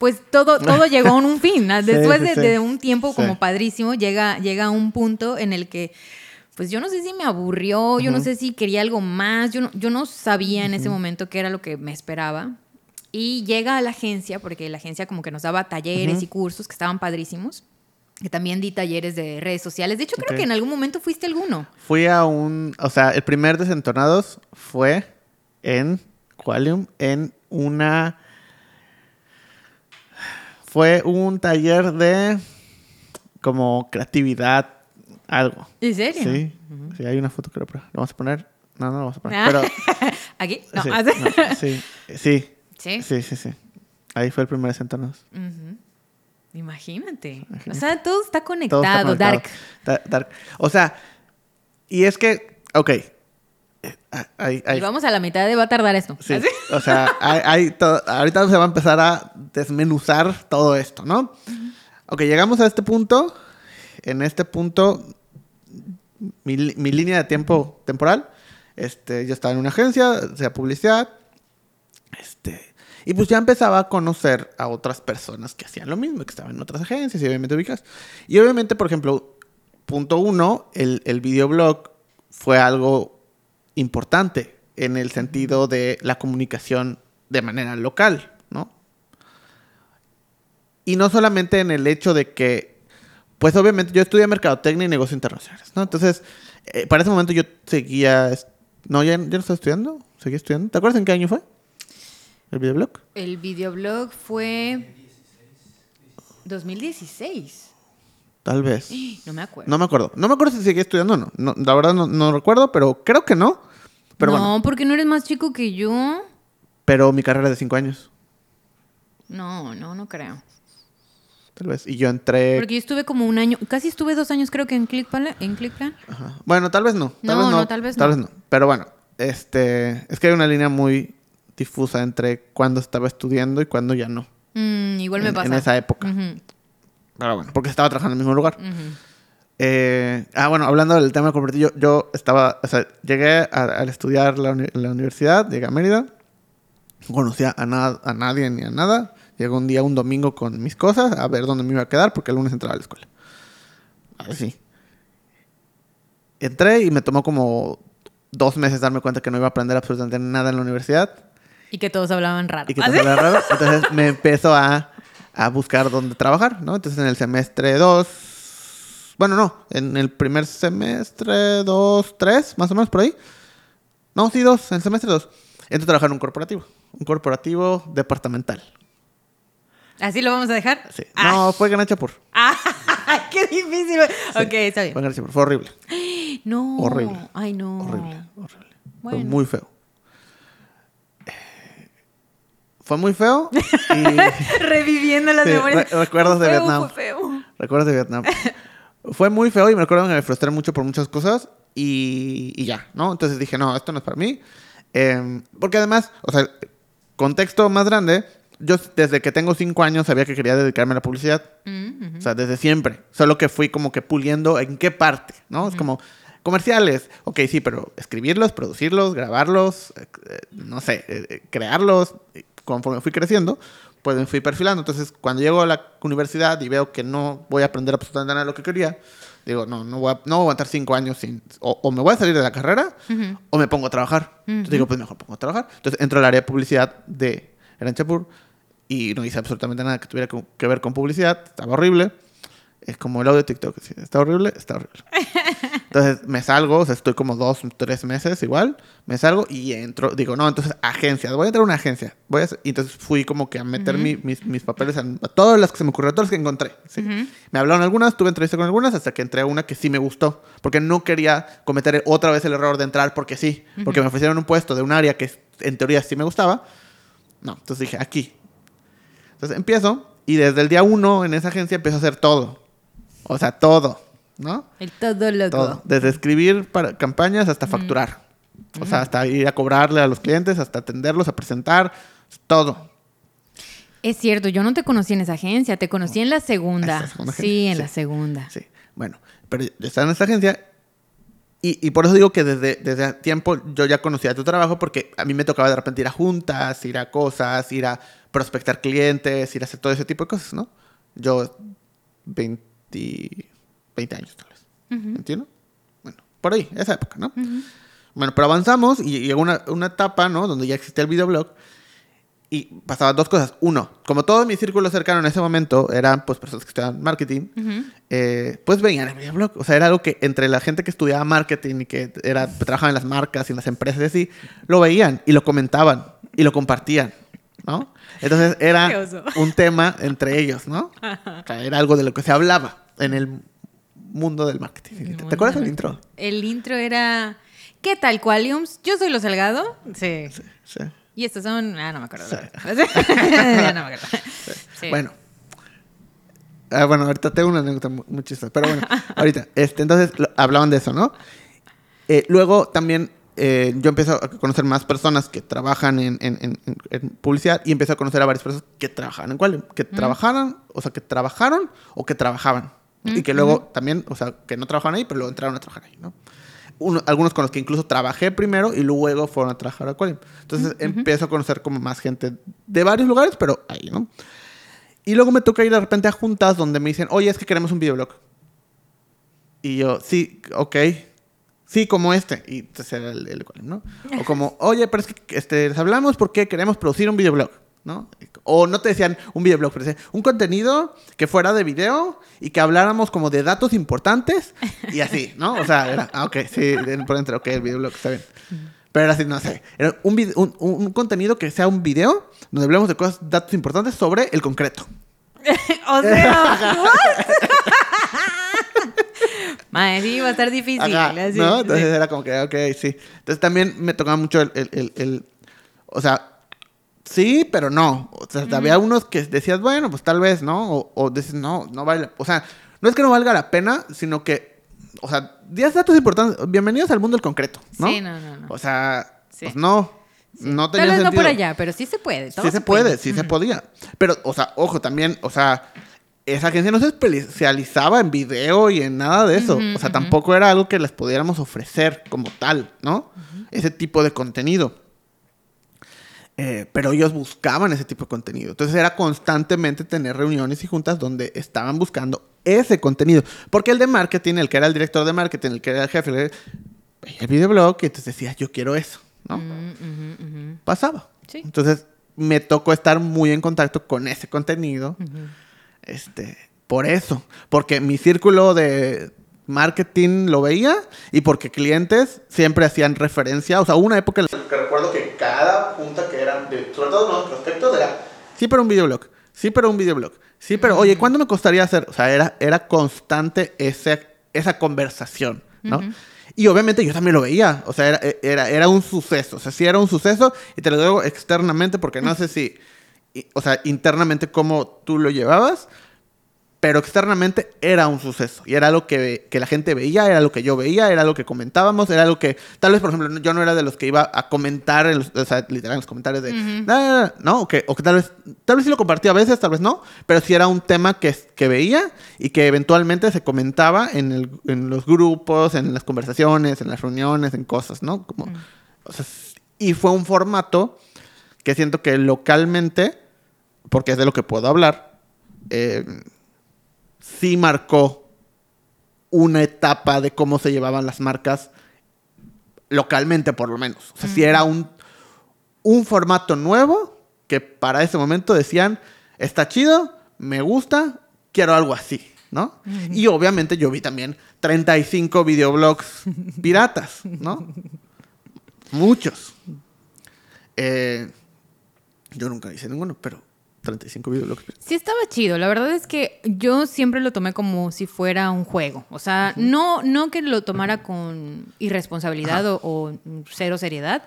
pues todo, todo llegó a un fin. Después de, un tiempo como padrísimo, llega, llega un punto en el que pues yo no sé si me aburrió, yo no sé si quería algo más, yo no, yo no sabía en ese momento qué era lo que me esperaba. Y llega a la agencia, porque la agencia como que nos daba talleres y cursos que estaban padrísimos. Que también di talleres de redes sociales. De hecho, creo que en algún momento fuiste alguno. Fui a un, o sea, el primer Desentonados fue en Qualium, en una... Fue un taller de como creatividad algo. ¿En serio? Sí, sí, hay una foto que lo vamos a poner. No, no lo vamos a poner. Pero, ¿Aquí? No. Sí, sí, sí, sí. Sí, sí, Ahí fue el primer sentarnos. Imagínate. O sea, todo está conectado, Dark. dark. O sea, y es que, ok. Hay, hay, y vamos a la mitad de va a tardar esto. Sí, o sea, hay, ahorita se va a empezar a desmenuzar todo esto, ¿no? Ok, llegamos a este punto. En este punto mi, línea de tiempo temporal. Este, yo estaba en una agencia, sea publicidad. Este, y pues ya empezaba a conocer a otras personas que hacían lo mismo, que estaban en otras agencias y obviamente ubicas. Y obviamente, por ejemplo, punto uno, el, el videoblog fue algo importante en el sentido de la comunicación de manera local, ¿no? Y no solamente en el hecho de que pues obviamente yo estudié mercadotecnia y negocios internacionales, ¿no? Entonces, eh, para ese momento yo seguía, no, ya, ya no estaba estudiando, seguía estudiando. ¿Te acuerdas en qué año fue? ¿El videoblog? El videoblog fue 2016. Tal vez. No me acuerdo. No me acuerdo. No me acuerdo si seguía estudiando o no. no la verdad no, no, recuerdo, pero creo que no. Pero no, porque no eres más chico que yo. Pero mi carrera es de cinco años. No, no, no creo. Y yo entré. Porque yo estuve como un año, casi estuve dos años creo que en ClickPlan. En ClickPlan. Bueno, tal vez no. Tal no, vez no, tal vez no. Tal vez no. Pero bueno, este, es que hay una línea muy difusa entre cuando estaba estudiando y cuando ya no. Mm, igual me pasa. En esa época. Pero bueno, porque estaba trabajando en el mismo lugar. Eh, ah, bueno, hablando del tema corporativo, yo, yo estaba, o sea, llegué al estudiar la, la, universidad, llegué a Mérida, no conocía a, a nadie ni a nada. Llegó un día, un domingo con mis cosas, a ver dónde me iba a quedar, porque el lunes entraba a la escuela. Así. Entré y me tomó como dos meses darme cuenta que no iba a aprender absolutamente nada en la universidad. Y que todos hablaban raro. Y que todos hablaban raro. Entonces me empezó a, a, buscar dónde trabajar, ¿no? Entonces en el semestre 2, bueno, no, en el primer semestre 2, 3, más o menos por ahí. No, sí, dos, en el semestre 2. Entré a trabajar en un corporativo, un corporativo departamental. ¿Así lo vamos a dejar? Sí. Ah. No, fue Gran Chapur. ¡Ah! ¡Qué difícil! ok, está bien. Fue Gran Chapur. Fue horrible. No. Horrible. Ay, no. Horrible, horrible. Fue muy feo. Fue muy feo. Y... Reviviendo las memorias. recuerdos de Vietnam. Fue feo. Recuerdos de Vietnam. fue muy feo y me acuerdo que me frustré mucho por muchas cosas y, y ya, ¿no? Entonces dije, no, esto no es para mí. Eh, porque además, o sea, contexto más grande, yo desde que tengo cinco años sabía que quería dedicarme a la publicidad. Mm, o sea, desde siempre. Solo que fui como que puliendo en qué parte, ¿no? Es como comerciales. Ok, sí, pero escribirlos, producirlos, grabarlos, eh, eh, no sé, eh, crearlos. Conforme fui creciendo, pues me fui perfilando. Entonces, cuando llego a la universidad y veo que no voy a aprender absolutamente nada de lo que quería, Digo, no, no voy a, no voy a aguantar cinco años sin... O, o me voy a salir de la carrera o me pongo a trabajar. Entonces digo, pues mejor pongo a trabajar. Entonces entro al área de publicidad de Eranchapur y no hice absolutamente nada que tuviera que ver con publicidad. Estaba horrible. Es como el audio de TikTok. Está horrible, está horrible. Entonces me salgo, o sea, estoy como dos, tres meses igual. Me salgo y entro. Digo, no, entonces agencia. Voy a entrar a una agencia. Voy a hacer- y entonces fui como que a meter mi- mis, mis papeles a, a todas las que se me ocurrieron, todas las que encontré. ¿sí? Me hablaron algunas, tuve entrevista con algunas hasta que entré a una que sí me gustó. Porque no quería cometer otra vez el error de entrar porque sí. Porque me ofrecieron un puesto de un área que en teoría sí me gustaba. No, entonces dije, aquí. Entonces empiezo y desde el día uno en esa agencia empiezo a hacer todo. O sea, todo, ¿no? El todo loco. Todo. Desde escribir para campañas hasta facturar. O sea, hasta ir a cobrarle a los clientes, hasta atenderlos, a presentar, todo. Es cierto, yo no te conocí en esa agencia, te conocí en la segunda. ¿Esa segunda sí, en Sí. la segunda. Sí. Bueno, pero yo estaba en esta agencia y, y por eso digo que desde, desde tiempo yo ya conocía tu trabajo porque a mí me tocaba de repente ir a juntas, ir a cosas, ir a prospectar clientes, ir a hacer todo ese tipo de cosas, ¿no? Yo 20, 20 años tal vez. ¿Entiendes? Bueno, por ahí, esa época, ¿no? Bueno, pero avanzamos y llegó una, una etapa, ¿no? Donde ya existía el videoblog y pasaban dos cosas. Uno, como todo mi círculo cercano en ese momento eran pues personas que estudiaban marketing, eh, pues veían el videoblog. O sea, era algo que entre la gente que estudiaba marketing y que era, trabajaba en las marcas y en las empresas y así, lo veían y lo comentaban y lo compartían, ¿no? Entonces era un tema entre ellos, ¿no? O sea, era algo de lo que se hablaba en el mundo del marketing. ¿Te, te acuerdas del intro? El intro era. ¿Qué tal, Qualiums? Yo soy Lo Salgado. Sí. Sí. Y estos son. Ah, no me acuerdo. Sí. Ya no me acuerdo. Sí. Bueno. Ah, bueno, ahorita tengo una anécdota muy, muy chistosa, pero bueno, ahorita. Este, entonces lo- hablaban de eso, ¿no? Eh, luego también eh, yo empiezo a conocer más personas que trabajan en, en- en- en- publicidad y empiezo a conocer a varias personas que trabajaban en cuál, que trabajaran, o sea, que trabajaron o que trabajaban. Y que luego también, o sea, que no trabajaban ahí, pero luego entraron a trabajar ahí, ¿no? Uno- algunos con los que incluso trabajé primero y luego fueron a trabajar a Qualim. Entonces empiezo a conocer como más gente de varios lugares, pero ahí, ¿no? Y luego me toca ir de repente a juntas donde me dicen, oye, es que queremos un videoblog. Y yo, sí, ok. Sí, como este. Y entonces era el, el Qualim, ¿no? O como, oye, pero es que este, les hablamos porque queremos producir un videoblog, ¿no? O no te decían un videoblog, pero decían un contenido que fuera de video y que habláramos como de datos importantes y así, ¿no? O sea, era, ah, ok, sí, por dentro, ok, el videoblog, está bien. Pero era así, no sé. Era un, vide- un, un- contenido que sea un video donde hablemos de cosas, datos importantes sobre el concreto. o sea. Mae, sí, va a estar difícil. Ajá, así, ¿no? sí. Entonces era como que, ok, sí. Entonces también me tocaba mucho el, el, el- el- o sea, sí, pero no. O sea, había unos que decías, bueno, pues tal vez, ¿no? O, o dices, no, no vale. O sea, no es que no valga la pena, sino que, o sea, 10 datos importantes. Bienvenidos al mundo del concreto, ¿no? Sí, no, no, no. O sea, Sí. pues no. No tenía Tal vez no por sentido. allá, pero sí se puede. todo Sí se puede, sí se Ujú. podía. Pero, o sea, ojo, también, o sea, esa agencia no se especializaba en video y en nada de eso. o sea, tampoco era algo que les pudiéramos ofrecer como tal, ¿no? Ese tipo de contenido. Eh, pero ellos buscaban ese tipo de contenido. Entonces era constantemente tener reuniones y juntas donde estaban buscando ese contenido. Porque el de marketing, el que era el director de marketing, el que era el jefe, veía el videoblog y entonces decía, yo quiero eso, ¿no? Pasaba. Sí. Entonces me tocó estar muy en contacto con ese contenido. Este, por eso, porque mi círculo de marketing lo veía y porque clientes siempre hacían referencia, o sea, hubo una época en la que recuerdo que cada junta que eran, de, sobre todo los prospectos, era, sí, pero un videoblog, sí, pero un videoblog, sí, pero, oye, ¿cuándo me costaría hacer? O sea, era, era constante ese, esa conversación, ¿no? Y obviamente yo también lo veía, o sea, era, era, era un suceso, o sea, sí era un suceso y te lo digo externamente porque no sé si, y- o sea, internamente cómo tú lo llevabas, pero externamente era un suceso. Y era algo que, que la gente veía, era lo que yo veía, era lo que comentábamos, era algo que tal vez, por ejemplo, yo no era de los que iba a comentar, en los, o sea, literal en los comentarios de, "Ah", no, o que, o que tal vez, tal vez sí lo compartía a veces, tal vez no, pero sí era un tema que, que veía y que eventualmente se comentaba en, el- en los grupos, en las conversaciones, en las reuniones, en cosas, ¿no? Como, o sea, y fue un formato que siento que localmente, porque es de lo que puedo hablar, eh, sí marcó una etapa de cómo se llevaban las marcas localmente, por lo menos. O sea, si era un, un formato nuevo que para ese momento decían, está chido, me gusta, quiero algo así, ¿no? Y obviamente yo vi también 35 videoblogs piratas, ¿no? Muchos. Eh, yo nunca hice ninguno, pero 35 videoblogs. Sí estaba chido. La verdad es que yo siempre lo tomé como si fuera un juego. O sea, no, no que lo tomara con irresponsabilidad o, o cero seriedad,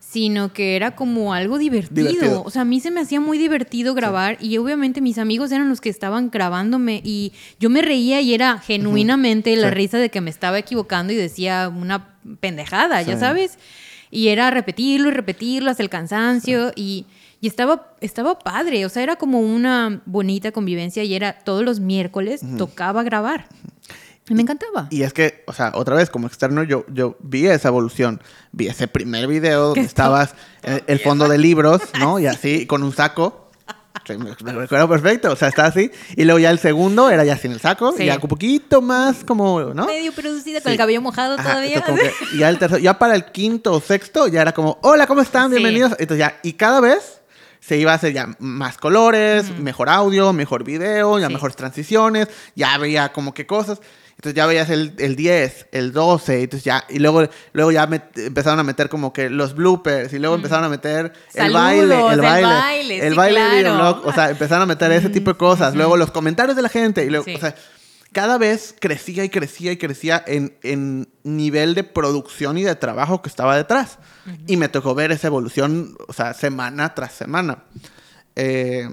sino que era como algo divertido. Divertido. O sea, a mí se me hacía muy divertido grabar y obviamente mis amigos eran los que estaban grabándome y yo me reía y era genuinamente la Sí. risa de que me estaba equivocando y decía una pendejada, ya sabes. Y era repetirlo y repetirlo hasta el cansancio y, y estaba, estaba padre, o sea, era como una bonita convivencia y era todos los miércoles tocaba grabar. Y me encantaba. Y es que, o sea, otra vez, como externo, yo, yo vi esa evolución. Vi ese primer video donde estabas en el fondo de libros, ¿no? Y así, con un saco. Sí, me, recuerdo perfecto, o sea, está así. Y luego ya el segundo era ya sin el saco, Sí. y ya un poquito más como, ¿no? Medio producida con Sí. el cabello mojado Ajá, todavía. entonces como que ya el tercero, ya para el quinto o sexto, ya era como, hola, ¿cómo están? Sí. Bienvenidos. Entonces ya, y cada vez se iba a hacer ya más colores, mejor audio, mejor video, ya Sí. mejores transiciones, ya veía como que cosas. Entonces ya veías el, el 10, el 12, entonces ya, y luego, luego ya met- empezaron a meter como que los bloopers, y luego empezaron a meter el Saludos, baile, el el baile, baile, el sí, baile de claro. videoblog, o sea, empezaron a meter ese tipo de cosas, luego los comentarios de la gente, y luego, Sí. o sea, cada vez crecía y crecía y crecía en, en nivel de producción y de trabajo que estaba detrás. Y me tocó ver esa evolución, o sea, semana tras semana. Eh,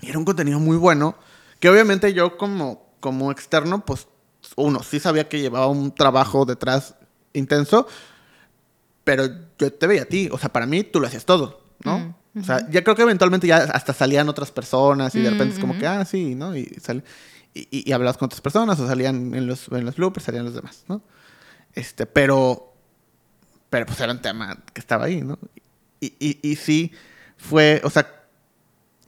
y era un contenido muy bueno, que obviamente yo como, como externo, pues uno, sí sabía que llevaba un trabajo detrás intenso, pero yo te veía a ti, o sea, para mí tú lo hacías todo, ¿no? O sea, ya creo que eventualmente ya hasta salían otras personas y de repente es como que, ah, sí, ¿no? Y, sale, y, hablabas con otras personas o salían en los, en los bloopers, salían los demás, ¿no? Este, pero, pero pues era un tema que estaba ahí, ¿no? Y, y, y sí fue, o sea,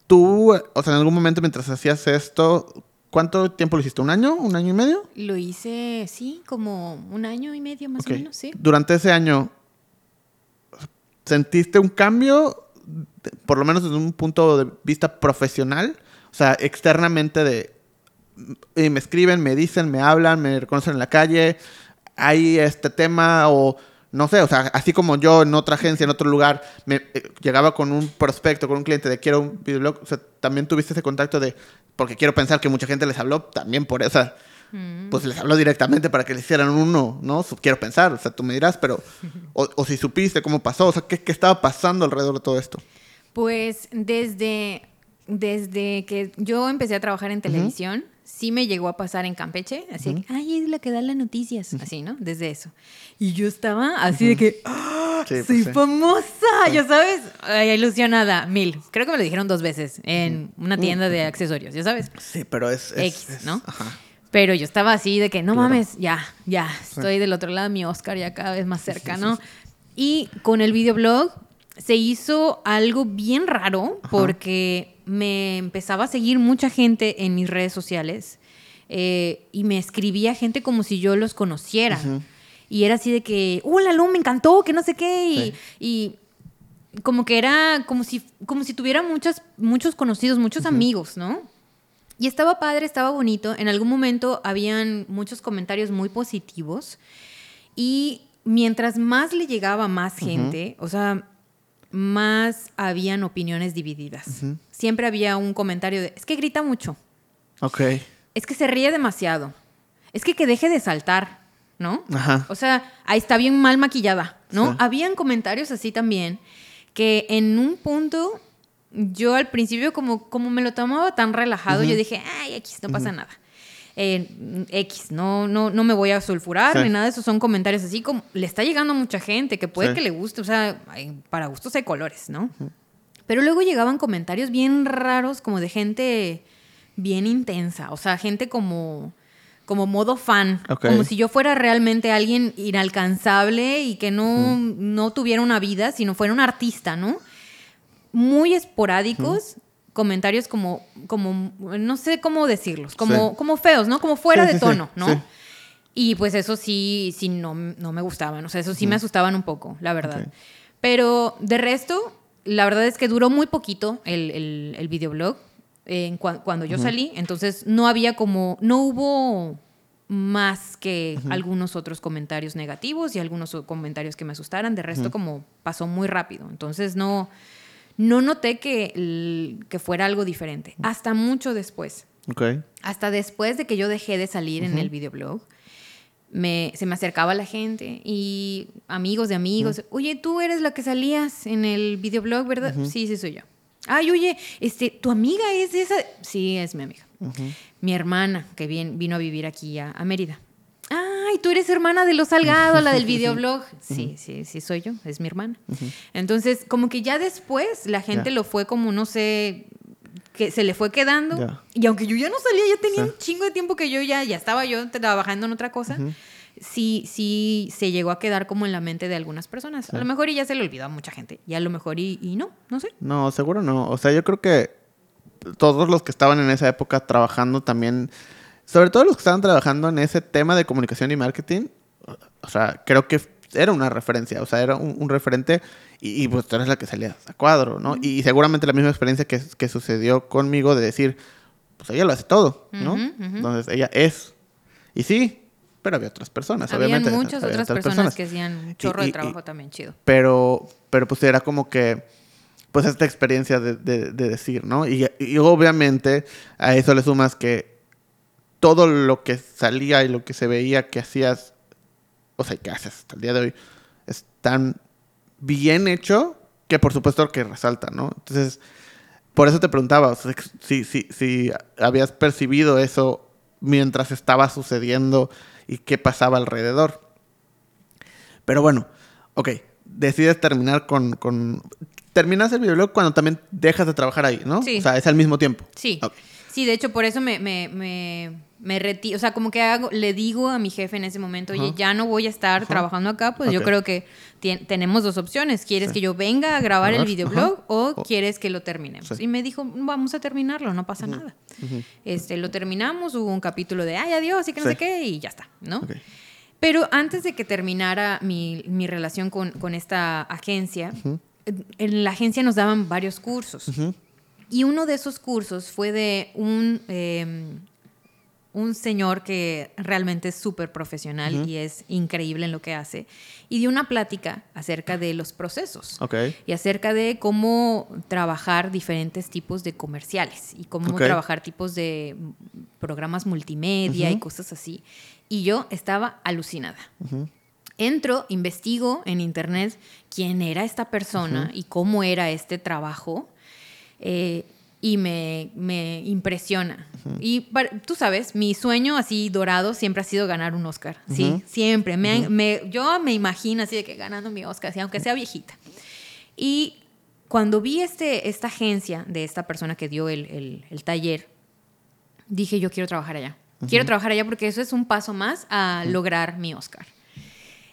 tú, o sea, en algún momento mientras hacías esto, ¿cuánto tiempo lo hiciste? ¿Un año? ¿Un año y medio? Lo hice, sí, como un año y medio más o menos, sí. Durante ese año, ¿sentiste un cambio, por lo menos desde un punto de vista profesional? O sea, externamente de... eh, me escriben, me dicen, me hablan, me reconocen en la calle, hay este tema o... No sé, o sea, así como yo en otra agencia, en otro lugar, me eh, llegaba con un prospecto, con un cliente de quiero un videoblog, o sea, también tuviste ese contacto de, porque quiero pensar que mucha gente les habló también por eso, o sea, pues les habló directamente para que le hicieran uno, ¿no? Quiero pensar, o sea, tú me dirás, pero, o, o si supiste cómo pasó, o sea, ¿qué, qué estaba pasando alrededor de todo esto? Pues desde, desde que yo empecé a trabajar en televisión, sí me llegó a pasar en Campeche, así de que, ay, es la que da las noticias, así, ¿no? Desde eso. Y yo estaba así de que, ¡ah! Sí, pues soy sí. famosa, ya sabes, Ay, ilusionada, mil. Creo que me lo dijeron dos veces en una tienda de accesorios, ya sabes. Sí, pero es... es- X, es- ¿no? Ajá. Pero yo estaba así de que, no Claro. mames, ya, ya, estoy del otro lado, mi Oscar ya cada vez más cerca, ¿no? Y con el videoblog se hizo algo bien raro porque me empezaba a seguir mucha gente en mis redes sociales eh, y me escribía gente como si yo los conociera. Y era así de que, hola, Lu, me encantó, que no sé qué. Y, y como que era como si, como si tuviera muchas, muchos conocidos, muchos amigos, ¿no? Y estaba padre, estaba bonito. En algún momento habían muchos comentarios muy positivos. Y mientras más le llegaba más gente, o sea, más habían opiniones divididas. Siempre había un comentario de, es que grita mucho, Ok. es que se ríe demasiado, es que que deje de saltar, ¿no? Ajá. O sea, ahí está bien mal maquillada, ¿no? Sí. Habían comentarios así también que en un punto yo al principio como, como me lo tomaba tan relajado, yo dije, ay, X, no pasa nada. Eh, X, no, no, no me voy a sulfurar Sí. ni nada de esos son comentarios así como le está llegando a mucha gente que puede Sí. que le guste, o sea, para gustos hay colores, ¿no? Pero luego llegaban comentarios bien raros, como de gente bien intensa, o sea, gente como, como modo fan, como si yo fuera realmente alguien inalcanzable y que no, no tuviera una vida, sino fuera un artista, ¿no? Muy esporádicos, comentarios como, como, no sé cómo decirlos, como, como feos, ¿no? Como fuera de tono, ¿no? Y pues eso sí, sí no, no me gustaban, o sea, eso sí me asustaban un poco, la verdad. Pero de resto, la verdad es que duró muy poquito el, el, el videoblog cuando yo salí, entonces no había como, no hubo más que algunos otros comentarios negativos y algunos comentarios que me asustaran, de resto como pasó muy rápido, entonces no, no noté que, que fuera algo diferente, hasta mucho después. Hasta después de que yo dejé de salir en el videoblog, me, se me acercaba la gente y amigos de amigos, oye, tú eres la que salías en el videoblog, ¿verdad? Sí, sí, soy yo. Ay, oye, este, ¿tu amiga es esa? Sí, es mi amiga. Mi hermana, que vino a vivir aquí a, Mérida. Ay, tú eres hermana de los Salgado, la del videoblog. Sí, sí, sí, soy yo, es mi hermana. Entonces, como que ya después la gente lo fue como, no sé, que se le fue quedando. Y aunque yo ya no salía, ya tenía un chingo de tiempo que yo ya, ya estaba yo trabajando en otra cosa sí, sí se llegó a quedar como en la mente de algunas personas. A lo mejor y ya se le olvidó a mucha gente. Y a lo mejor y, y no, no sé. No, seguro no. O sea, yo creo que todos los que estaban en esa época trabajando también, sobre todo los que estaban trabajando en ese tema de comunicación y marketing, o sea, creo que era una referencia, o sea, era un, referente y, pues tú eres la que salía a cuadro, ¿no? Y seguramente la misma experiencia que, que, sucedió conmigo de decir, pues ella lo hace todo, ¿no? Entonces ella es. Y sí, pero había otras personas, Habían obviamente. muchas otras, personas, que hacían un chorro de trabajo también chido. Pero, pero pues era como que, pues esta experiencia de, de, decir, ¿no? Y, y, obviamente a eso le sumas que todo lo que salía y lo que se veía que hacías, o sea, que haces hasta el día de hoy, es tan bien hecho que por supuesto que resalta, ¿no? Entonces, por eso te preguntaba, si, si, si habías percibido eso mientras estaba sucediendo y qué pasaba alrededor. Pero bueno, ok, decides terminar con... con terminas el videoblog cuando también dejas de trabajar ahí, ¿no? Sí. O sea, es al mismo tiempo. Sí. Sí, de hecho, por eso me, me, me, me retiro. O sea, como que hago, le digo a mi jefe en ese momento, oye, ya no voy a estar trabajando acá, pues yo creo que tenemos dos opciones. ¿Quieres que yo venga a grabar el videoblog o quieres que lo terminemos? Y me dijo, vamos a terminarlo, no pasa nada. este, lo terminamos, hubo un capítulo de, ay, adiós, y que no sé qué, y ya está, ¿no? Pero antes de que terminara mi, mi relación con, con, esta agencia, en la agencia nos daban varios cursos. Y uno de esos cursos fue de un, em, un señor que realmente es súper profesional y es increíble en lo que hace. Y dio una plática acerca de los procesos. Y acerca de cómo trabajar diferentes tipos de comerciales y cómo trabajar tipos de programas multimedia y cosas así. Y yo estaba alucinada. Entro, investigo en internet quién era esta persona y cómo era este trabajo eh, y me, me impresiona. Y tú sabes, mi sueño así dorado siempre ha sido ganar un Oscar, ¿sí? Siempre. Me, yo me imagino así de que ganando mi Oscar, aunque sea viejita. Y cuando vi este, esta agencia de esta persona que dio el, el, taller, dije, yo quiero trabajar allá. Quiero trabajar allá porque eso es un paso más a lograr mi Oscar.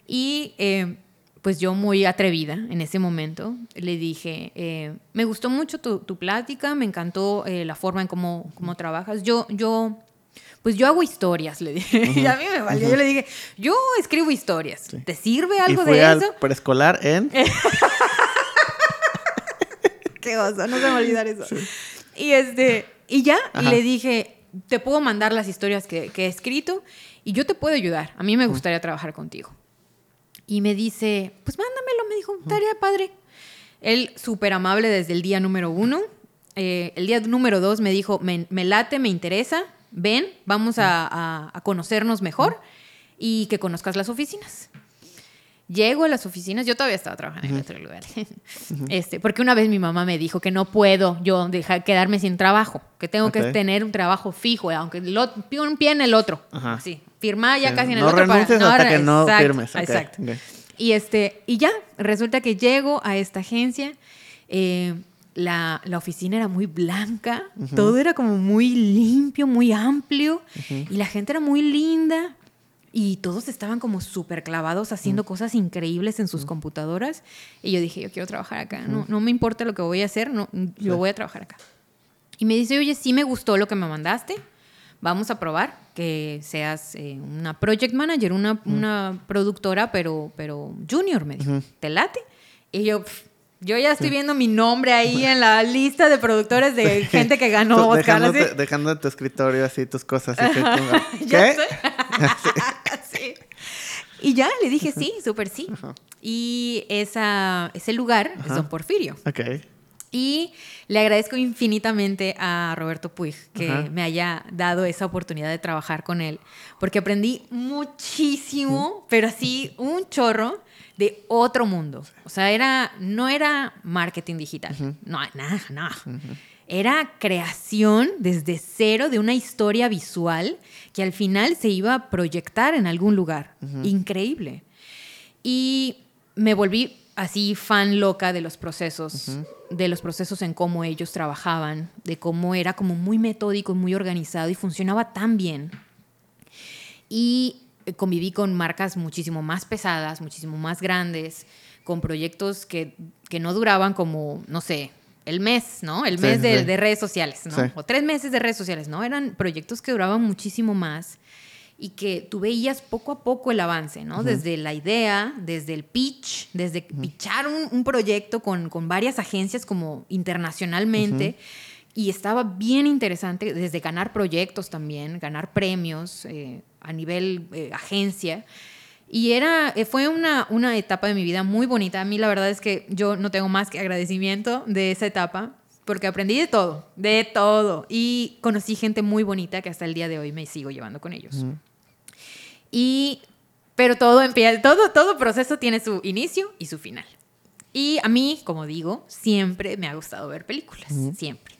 Y eh, pues yo muy atrevida en ese momento, le dije, eh, me gustó mucho tu, plática, me encantó eh, la forma en cómo, cómo trabajas. Yo, yo, pues yo hago historias, le dije. y a mí me valió. Yo le dije, yo escribo historias. ¿Te sirve algo de al eso? preescolar en... Qué oso, no se me va a olvidar eso. Y, este, y ya le dije, te puedo mandar las historias que, que he escrito y yo te puedo ayudar. A mí me gustaría trabajar contigo. Y me dice, pues mándamelo, me dijo, estaría padre. Él súper amable desde el día número uno. Eh, el día número dos me dijo, me, late, me interesa, ven, vamos a, conocernos mejor y que conozcas las oficinas. Llego a las oficinas, yo todavía estaba trabajando en otro lugar, este, porque una vez mi mamá me dijo que no puedo yo dejar quedarme sin trabajo, que tengo que tener un trabajo fijo, aunque lo, un pie en el otro, sí, firmar ya casi en el otro. para, no hasta que no firmes. Exacto. Y, este, y ya, resulta que llego a esta agencia. Eh, la, la, oficina era muy blanca, todo era como muy limpio, muy amplio, y la gente era muy linda, y todos estaban como súper clavados haciendo cosas increíbles en sus computadoras. Y yo dije, yo quiero trabajar acá, no, no me importa lo que voy a hacer, no, yo voy a trabajar acá. Y me dice, oye, sí me gustó lo que me mandaste. Vamos a probar que seas eh, una project manager, una, una productora, pero, pero junior, me dijo. ¿Te late? Y yo, pf, yo ya estoy viendo mi nombre ahí en la lista de productores de gente que ganó Oscar. así. dejándote, dejando en tu escritorio así tus cosas. tú- Ya ¿Qué? Y ya le dije sí, súper sí. Y esa, ese lugar es Don Porfirio. Ok. Y le agradezco infinitamente a Roberto Puig que Ajá. me haya dado esa oportunidad de trabajar con él, porque aprendí muchísimo, pero así un chorro de otro mundo. O sea, era, no era marketing digital, no, nada, nada. Era creación desde cero de una historia visual que al final se iba a proyectar en algún lugar. Increíble. Y me volví así fan loca de los procesos, de los procesos en cómo ellos trabajaban, de cómo era como muy metódico, muy organizado y funcionaba tan bien. Y eh, conviví con marcas muchísimo más pesadas, muchísimo más grandes, con proyectos que, que no duraban como, no sé, el mes, ¿no? El Sí, mes de, sí. de redes sociales, ¿no? Sí. O tres meses de redes sociales, ¿no? Eran proyectos que duraban muchísimo más y que tú veías poco a poco el avance, ¿no? Desde la idea, desde el pitch, desde pitchar un, un proyecto con, con varias agencias como internacionalmente. Y estaba bien interesante desde ganar proyectos también, ganar premios eh, a nivel eh, agencia. Y era, eh, fue una, una etapa de mi vida muy bonita. A mí la verdad es que yo no tengo más que agradecimiento de esa etapa porque aprendí de todo, de todo. Y conocí gente muy bonita que hasta el día de hoy me sigo llevando con ellos. Y, pero todo, empie- todo, todo proceso tiene su inicio y su final. Y a mí, como digo, siempre me ha gustado ver películas, siempre.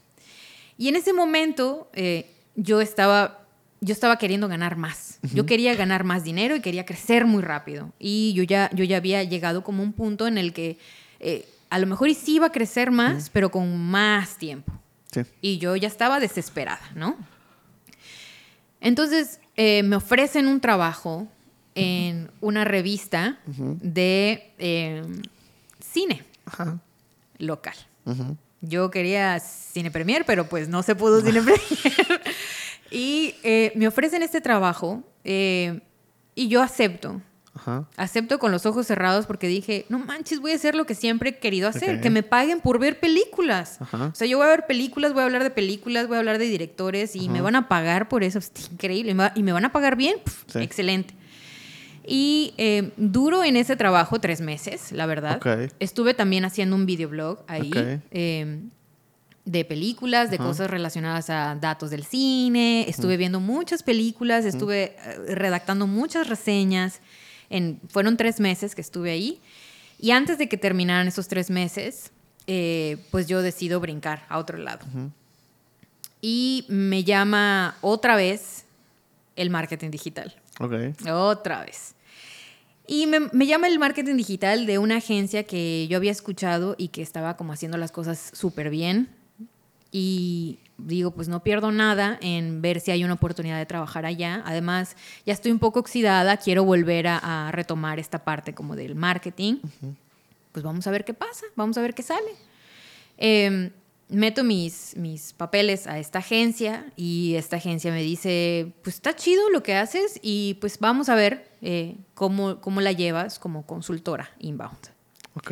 Y en ese momento eh, yo, estaba, yo estaba queriendo ganar más. Yo quería ganar más dinero y quería crecer muy rápido. Y yo ya, yo ya había llegado como un punto en el que eh, a lo mejor sí iba a crecer más, pero con más tiempo. Sí. Y yo ya estaba desesperada, ¿no? Entonces eh, me ofrecen un trabajo en una revista de eh, cine local. Yo quería Cine Premier, pero pues no se pudo Cine Premier. Y eh, me ofrecen este trabajo eh, y yo acepto. Ajá. Acepto con los ojos cerrados porque dije, no manches, voy a hacer lo que siempre he querido hacer, que me paguen por ver películas. Ajá. O sea, yo voy a ver películas, voy a hablar de películas, voy a hablar de directores y me van a pagar por eso. Es increíble. Y me van a pagar bien. Sí. Excelente. Y eh, duro en ese trabajo tres meses, la verdad. Ok. Estuve también haciendo un videoblog ahí. Ok. eh, de películas, de cosas relacionadas a datos del cine. Estuve viendo muchas películas, estuve eh, redactando muchas reseñas. En, fueron tres meses que estuve ahí. Y antes de que terminaran esos tres meses, eh, pues yo decido brincar a otro lado. Y me llama otra vez el marketing digital. Ok. Otra vez. Y me, me llama el marketing digital de una agencia que yo había escuchado y que estaba como haciendo las cosas súper bien. Y digo, pues no pierdo nada en ver si hay una oportunidad de trabajar allá. Además, ya estoy un poco oxidada, quiero volver a, a retomar esta parte como del marketing. Pues vamos a ver qué pasa, vamos a ver qué sale. Eh, meto mis, mis papeles a esta agencia y esta agencia me dice, pues está chido lo que haces y pues vamos a ver eh, cómo, cómo la llevas como consultora inbound. Ok.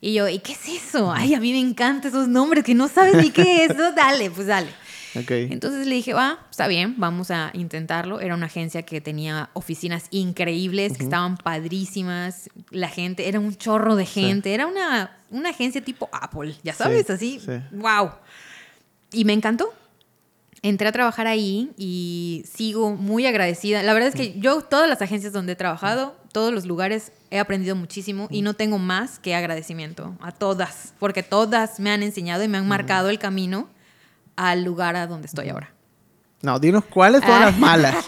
Y yo, ¿y qué es eso? Ay, a mí me encantan esos nombres que no sabes ni qué es. No, dale, pues dale. Ok. Entonces le dije, va, está bien, vamos a intentarlo. Era una agencia que tenía oficinas increíbles, que estaban padrísimas. La gente, era un chorro de gente. Era una, una agencia tipo Apple, ya sabes, Sí, así. sí. Wow. Y me encantó. Entré a trabajar ahí y sigo muy agradecida. La verdad es que yo, todas las agencias donde he trabajado, todos los lugares, he aprendido muchísimo y no tengo más que agradecimiento a todas, porque todas me han enseñado y me han marcado el camino al lugar a donde estoy ahora. No, dinos cuáles Ah. las malas.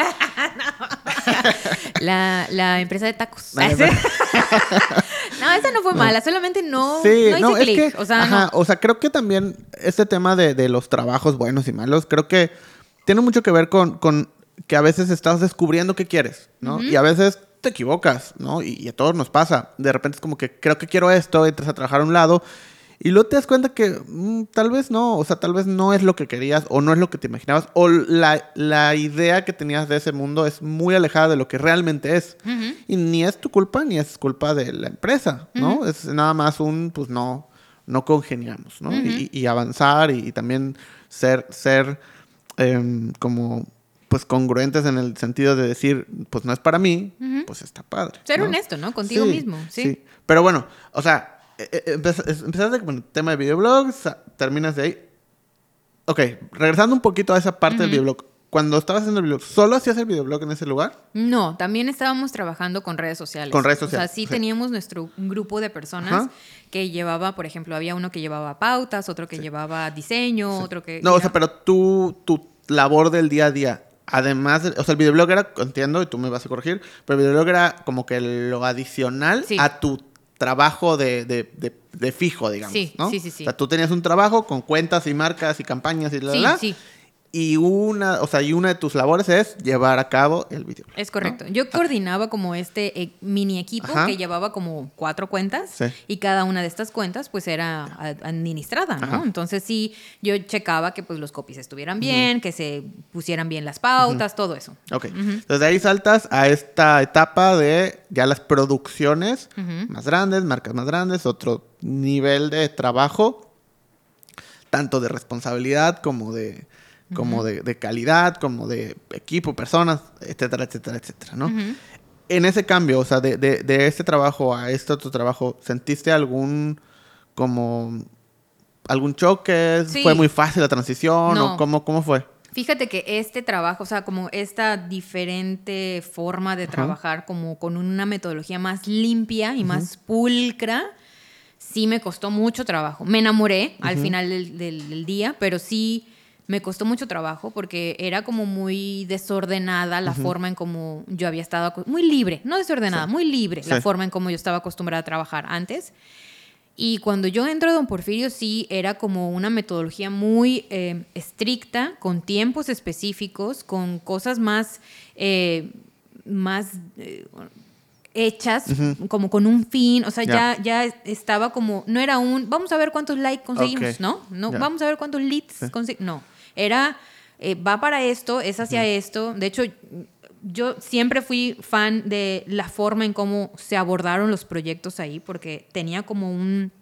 La, la empresa de tacos. La no, esa no fue mala, solamente no, sí, no hice no, es clic. que, O sea, ajá, no. o sea, creo que también este tema de, de los trabajos buenos y malos, creo que tiene mucho que ver con, con que a veces estás descubriendo qué quieres, ¿no? Y a veces te equivocas, ¿no? Y, y a todos nos pasa. De repente es como que creo que quiero esto, entras a trabajar a un lado Y luego te das cuenta que mm, tal vez no, o sea, tal vez no es lo que querías o no es lo que te imaginabas o la, la idea que tenías de ese mundo es muy alejada de lo que realmente es. Y ni es tu culpa ni es culpa de la empresa, ¿no? Es nada más un, pues no, no congeniamos, ¿no? y, avanzar y, también ser, ser em, como pues congruentes en el sentido de decir, pues no es para mí, pues está padre. Ser honesto, ¿no? Contigo mismo, ¿sí? sí. Pero bueno, o sea, empezaste con el tema de videoblogs, terminas de ahí. Ok, regresando un poquito a esa parte del videoblog. Cuando estabas haciendo el videoblog, ¿solo hacías el videoblog en ese lugar? No, también estábamos trabajando con redes sociales. Con redes sociales. O sea, sí, teníamos nuestro grupo de personas que llevaba, por ejemplo, había uno que llevaba pautas, otro que llevaba diseño, otro que... No, o sea, pero tú, tu labor del día a día, además, o sea, el videoblog era, entiendo, y tú me vas a corregir, pero el videoblog era como que lo adicional a tu trabajo de, de, de, fijo, digamos. Sí, sí, sí, sí. O sea, tú tenías un trabajo con cuentas y marcas y campañas y la, sí, Sí. Y una, o sea, y una de tus labores es llevar a cabo el video. Es correcto. Yo coordinaba como este eh, mini equipo que llevaba como cuatro cuentas y cada una de estas cuentas pues era administrada, ¿no? Entonces sí, yo checaba que pues los copies estuvieran bien, que se pusieran bien las pautas, todo eso. Ok. Entonces de ahí saltas a esta etapa de ya las producciones más grandes, marcas más grandes, otro nivel de trabajo, tanto de responsabilidad como de como de, calidad, como de equipo, personas, etcétera, etcétera, etcétera, ¿no? En ese cambio, o sea, de, de, este trabajo a este otro trabajo, ¿sentiste algún como algún choque? ¿Fue muy fácil la transición? ¿O cómo, cómo fue? Fíjate que este trabajo, o sea, como esta diferente forma de trabajar, como con una metodología más limpia y más pulcra, sí me costó mucho trabajo. Me enamoré al final del, del, día, pero sí me costó mucho trabajo porque era como muy desordenada la forma en como yo había estado, muy libre, no desordenada, muy libre la forma en como yo estaba acostumbrada a trabajar antes. Y cuando yo entro a Don Porfirio, sí era como una metodología muy eh, estricta, con tiempos específicos, con cosas más, eh, más eh, hechas, como con un fin. O sea, ya, ya estaba como, no era un, vamos a ver cuántos likes conseguimos, ¿no? no Vamos a ver cuántos leads conseguimos. No era, eh, va para esto, es hacia esto. De hecho, yo siempre fui fan de la forma en cómo se abordaron los proyectos ahí, porque tenía como un,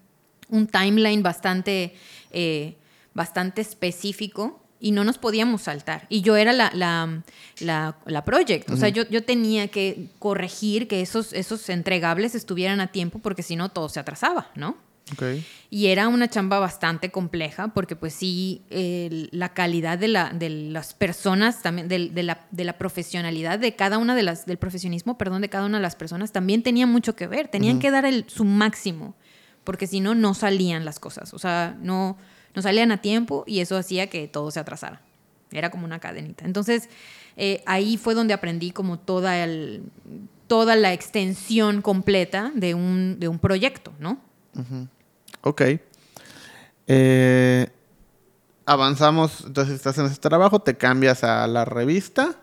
un timeline bastante, eh, bastante específico y no nos podíamos saltar. Y yo era la, la, la, la project, o sea, yo, yo tenía que corregir que esos, esos entregables estuvieran a tiempo, porque si no todo se atrasaba, ¿no? Y era una chamba bastante compleja porque pues sí, la calidad de, la, de las personas, también de, la, de, la, profesionalidad de cada una de las, del profesionismo, perdón, de cada una de las personas también tenía mucho que ver, tenían que dar el, su máximo porque si no, no salían las cosas, o sea, no, no salían a tiempo y eso hacía que todo se atrasara. Era como una cadenita. Entonces, eh, ahí fue donde aprendí como toda, el, toda la extensión completa de un, de un proyecto, ¿no? Ok. Eh, avanzamos, entonces estás en ese trabajo, te cambias a la revista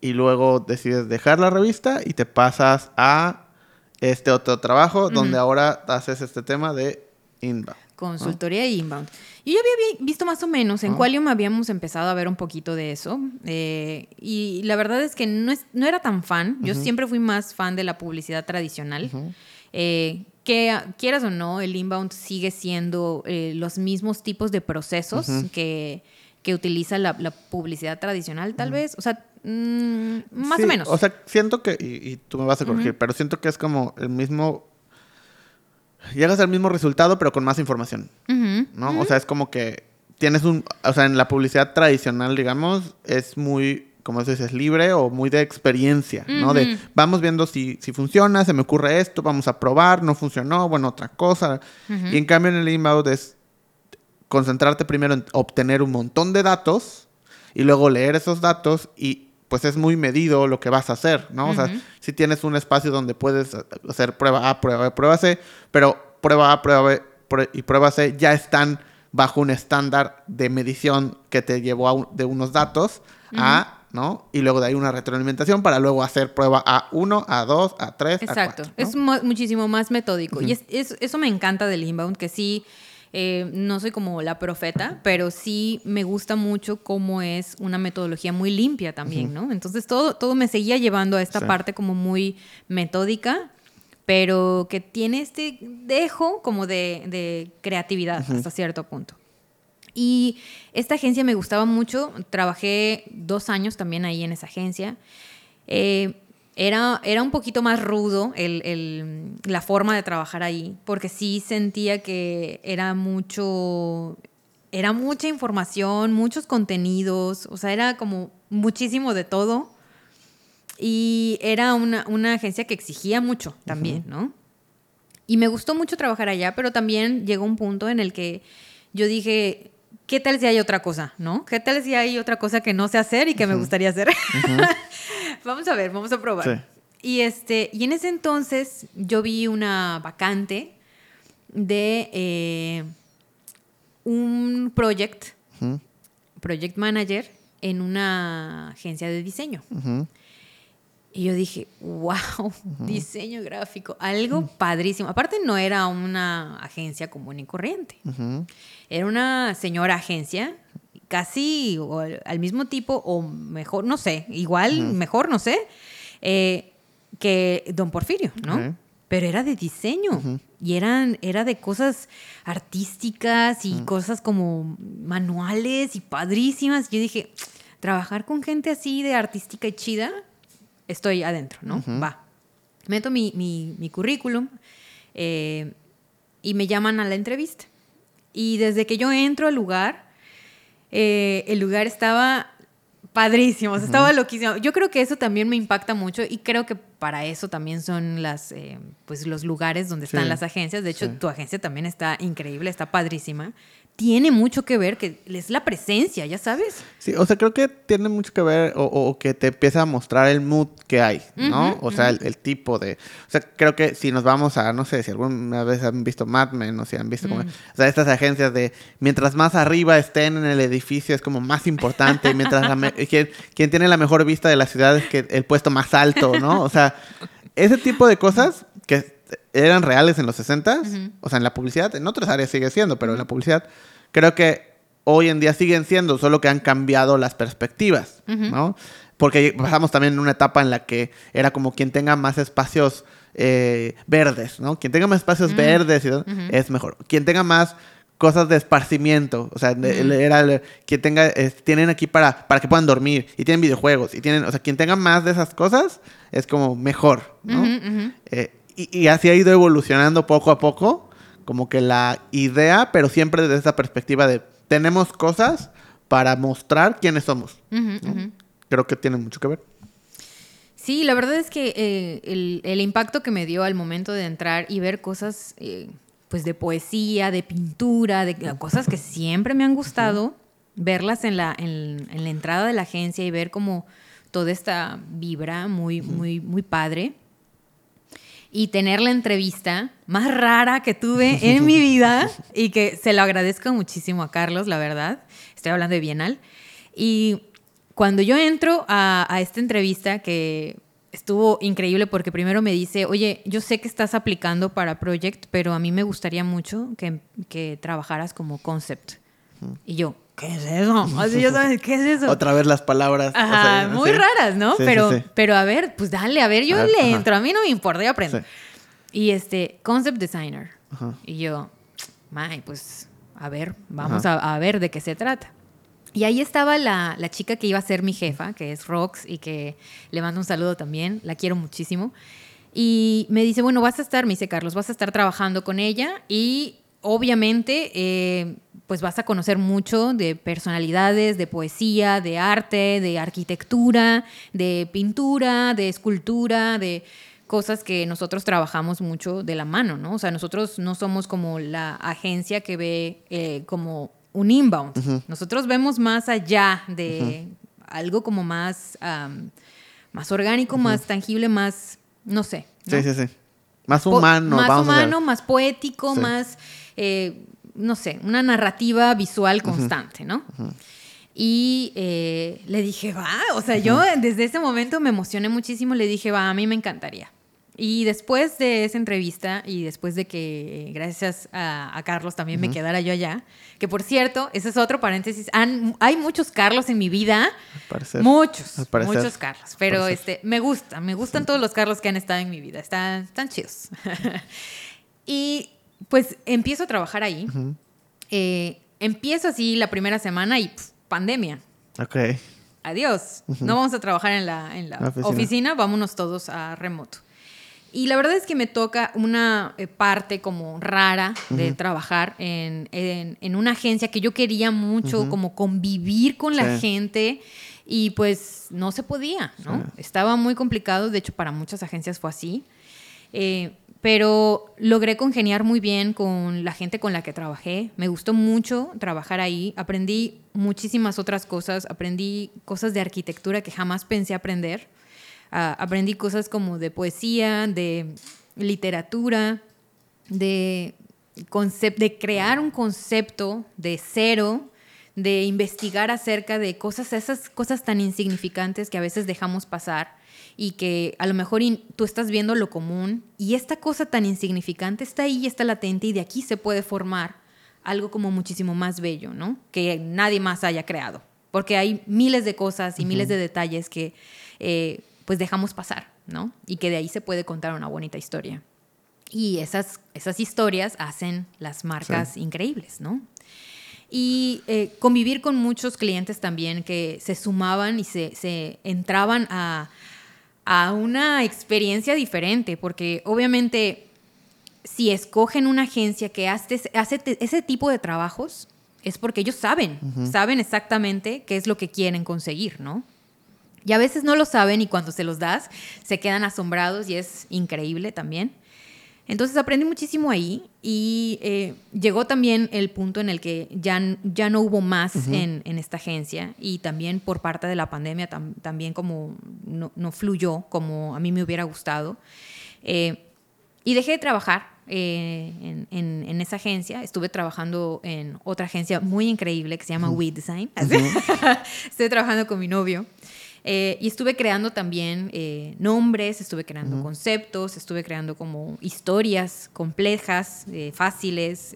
y luego decides dejar la revista y te pasas a este otro trabajo donde ahora haces este tema de inbound. Consultoría inbound. Yo ya había visto más o menos, en Qualium habíamos empezado a ver un poquito de eso. Eh, y la verdad es que no, es, no era tan fan. Yo siempre fui más fan de la publicidad tradicional que quieras o no, el inbound sigue siendo eh, los mismos tipos de procesos que, que, utiliza la, publicidad tradicional, tal vez. O sea, mm, más o menos. O sea, siento que, y, tú me vas a corregir, pero siento que es como el mismo. Llegas al mismo resultado, pero con más información. ¿No? O sea, es como que tienes un. O sea, en la publicidad tradicional, digamos, es muy como dices, libre o muy de experiencia, ¿no? De vamos viendo si, si funciona, se me ocurre esto, vamos a probar, no funcionó, bueno, otra cosa. Y en cambio en el inbound es concentrarte primero en obtener un montón de datos y luego leer esos datos y pues es muy medido lo que vas a hacer, ¿no? O sea, si tienes un espacio donde puedes hacer prueba A, prueba B, prueba C, pero prueba A, prueba B y prueba C ya están bajo un estándar de medición que te llevó de unos datos a ¿no? Y luego de ahí una retroalimentación para luego hacer prueba A1, A2, A3, Exacto. A4. Es muchísimo más metódico. Y es, eso me encanta del inbound, que sí, eh, no soy como la profeta, pero sí me gusta mucho cómo es una metodología muy limpia también, ¿no? Entonces todo, todo me seguía llevando a esta parte como muy metódica, pero que tiene este dejo como de, creatividad hasta cierto punto. Y esta agencia me gustaba mucho, trabajé dos años también ahí en esa agencia. Eh, era, era un poquito más rudo el, la forma de trabajar ahí, porque sí sentía que era mucho, era mucha información, muchos contenidos, o sea, era como muchísimo de todo. Y era una, una agencia que exigía mucho también, ¿no? Y me gustó mucho trabajar allá, pero también llegó un punto en el que yo dije, ¿qué tal si hay otra cosa, no? ¿Qué tal si hay otra cosa que no sé hacer y que me gustaría hacer? vamos a ver, vamos a probar. Y, este, y en ese entonces yo vi una vacante de eh, un project, project manager en una agencia de diseño. Y yo dije, wow, diseño gráfico, algo padrísimo. Aparte no era una agencia común y corriente. Era una señora agencia, casi al mismo tipo o mejor, no sé, igual, mejor, no sé, eh, que Don Porfirio, ¿no? Pero era de diseño y eran, era de cosas artísticas y cosas como manuales y padrísimas. Yo dije, trabajar con gente así de artística y chida, estoy adentro, ¿no? Va. Meto mi, mi, currículum eh, y me llaman a la entrevista. Y desde que yo entro al lugar, eh, el lugar estaba padrísimo, estaba loquísimo. Yo creo que eso también me impacta mucho y creo que para eso también son las, eh, pues los lugares donde están las agencias. De hecho, tu agencia también está increíble, está padrísima tiene mucho que ver, que es la presencia, ya sabes. Sí, o sea, creo que tiene mucho que ver o, que te empieza a mostrar el mood que hay, ¿no? o sea, el, tipo de... O sea, creo que si nos vamos a, no sé, si alguna vez han visto Mad Men o si han visto como... Mm. O sea, estas agencias de mientras más arriba estén en el edificio es como más importante y mientras quien, quien tiene la mejor vista de la ciudad es que el puesto más alto, ¿no? O sea, ese tipo de cosas que eran reales en los 60, o sea, en la publicidad, en otras áreas sigue siendo, pero en la publicidad creo que hoy en día siguen siendo, solo que han cambiado las perspectivas, ¿no? Porque pasamos también en una etapa en la que era como quien tenga más espacios eh, verdes, ¿no? Quien tenga más espacios verdes es mejor. Quien tenga más cosas de esparcimiento, o sea, era quien tenga, tienen aquí para, para que puedan dormir y tienen videojuegos y tienen, o sea, quien tenga más de esas cosas es como mejor, ¿no? Eh, y, así ha ido evolucionando poco a poco, como que la idea, pero siempre desde esa perspectiva de tenemos cosas para mostrar quiénes somos. Creo que tiene mucho que ver. Sí, la verdad es que eh, el, impacto que me dio al momento de entrar y ver cosas eh, pues de poesía, de pintura, de cosas que siempre me han gustado, verlas en la, en, la entrada de la agencia y ver como toda esta vibra muy, muy, muy padre y tener la entrevista más rara que tuve en mi vida y que se lo agradezco muchísimo a Carlos, la verdad. Estoy hablando de Bienal. Y cuando yo entro a, esta entrevista, que estuvo increíble porque primero me dice, oye, yo sé que estás aplicando para Project, pero a mí me gustaría mucho que, que trabajaras como concept. Y yo, ¿qué es eso? Así ya sabes, ¿qué es eso? Otra vez las palabras. Ajá, muy raras, ¿no? pero, pero a ver, pues dale, a ver, yo le entro, a mí no me importa, yo aprendo. Y este, concept designer. Y yo, may, pues, a ver, vamos a, ver de qué se trata. Y ahí estaba la, la, chica que iba a ser mi jefa, que es Rox, y que le mando un saludo también, la quiero muchísimo. Y me dice, bueno, vas a estar, me dice Carlos, vas a estar trabajando con ella y obviamente eh, pues vas a conocer mucho de personalidades, de poesía, de arte, de arquitectura, de pintura, de escultura, de cosas que nosotros trabajamos mucho de la mano, ¿no? O sea, nosotros no somos como la agencia que ve eh, como un inbound. Nosotros vemos más allá de algo como más, más orgánico, más tangible, más, no sé. Sí, sí, sí. Más humano. más humano, más poético, más... Eh, no sé, una narrativa visual constante, ¿no? Y eh, le dije, va, o sea, yo desde ese momento me emocioné muchísimo, le dije, va, a mí me encantaría. Y después de esa entrevista y después de que, gracias a, Carlos, también me quedara yo allá, que por cierto, ese es otro paréntesis, hay muchos Carlos en mi vida, muchos, muchos Carlos, pero este, me gusta, me gustan todos los Carlos que han estado en mi vida, están, están chidos. y pues empiezo a trabajar ahí, eh, empiezo así la primera semana y pandemia. Ok. Adiós, no vamos a trabajar en la, en la, oficina, vámonos todos a remoto. Y la verdad es que me toca una eh, parte como rara de trabajar en, en, una agencia que yo quería mucho, como convivir con la gente y pues no se podía, ¿no? Estaba muy complicado, de hecho para muchas agencias fue así. Eh, pero logré congeniar muy bien con la gente con la que trabajé. Me gustó mucho trabajar ahí. Aprendí muchísimas otras cosas. Aprendí cosas de arquitectura que jamás pensé aprender aprendí cosas como de poesía, de literatura, de, de crear un concepto de cero, de investigar acerca de cosas, esas cosas tan insignificantes que a veces dejamos pasar y que a lo mejor tú estás viendo lo común y esta cosa tan insignificante está ahí, está latente y de aquí se puede formar algo como muchísimo más bello, ¿no? Que nadie más haya creado. Porque hay miles de cosas y miles de detalles que eh, pues dejamos pasar, ¿no? Y que de ahí se puede contar una bonita historia. Y esas, esas historias hacen las marcas increíbles, ¿no? Y eh, convivir con muchos clientes también que se sumaban y se, se entraban a, a una experiencia diferente, porque obviamente si escogen una agencia que hace, hace ese tipo de trabajos, es porque ellos saben, saben exactamente qué es lo que quieren conseguir, ¿no? Y a veces no lo saben y cuando se los das se quedan asombrados y es increíble también. Entonces aprendí muchísimo ahí y eh, llegó también el punto en el que ya, ya no hubo más en, esta agencia y también por parte de la pandemia también como no, fluyó como a mí me hubiera gustado. Eh, y dejé de trabajar eh, en, esa agencia. Estuve trabajando en otra agencia muy increíble que se llama We Design. Estoy trabajando con mi novio. Eh, y estuve creando también eh, nombres, estuve creando conceptos, estuve creando como historias complejas, eh, fáciles,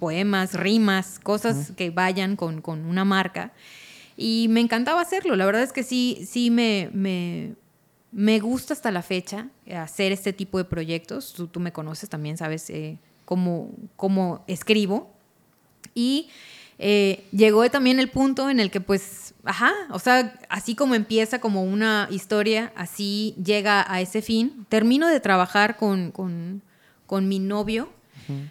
poemas, rimas, cosas que vayan con, con, una marca. Y me encantaba hacerlo. La verdad es que sí, sí me, me, me gusta hasta la fecha hacer este tipo de proyectos. Tú, tú me conoces también, sabes cómo, cómo escribo. Y eh, llegó también el punto en el que pues, ajá, o sea, así como empieza como una historia, así llega a ese fin. Termino de trabajar con, con, con mi novio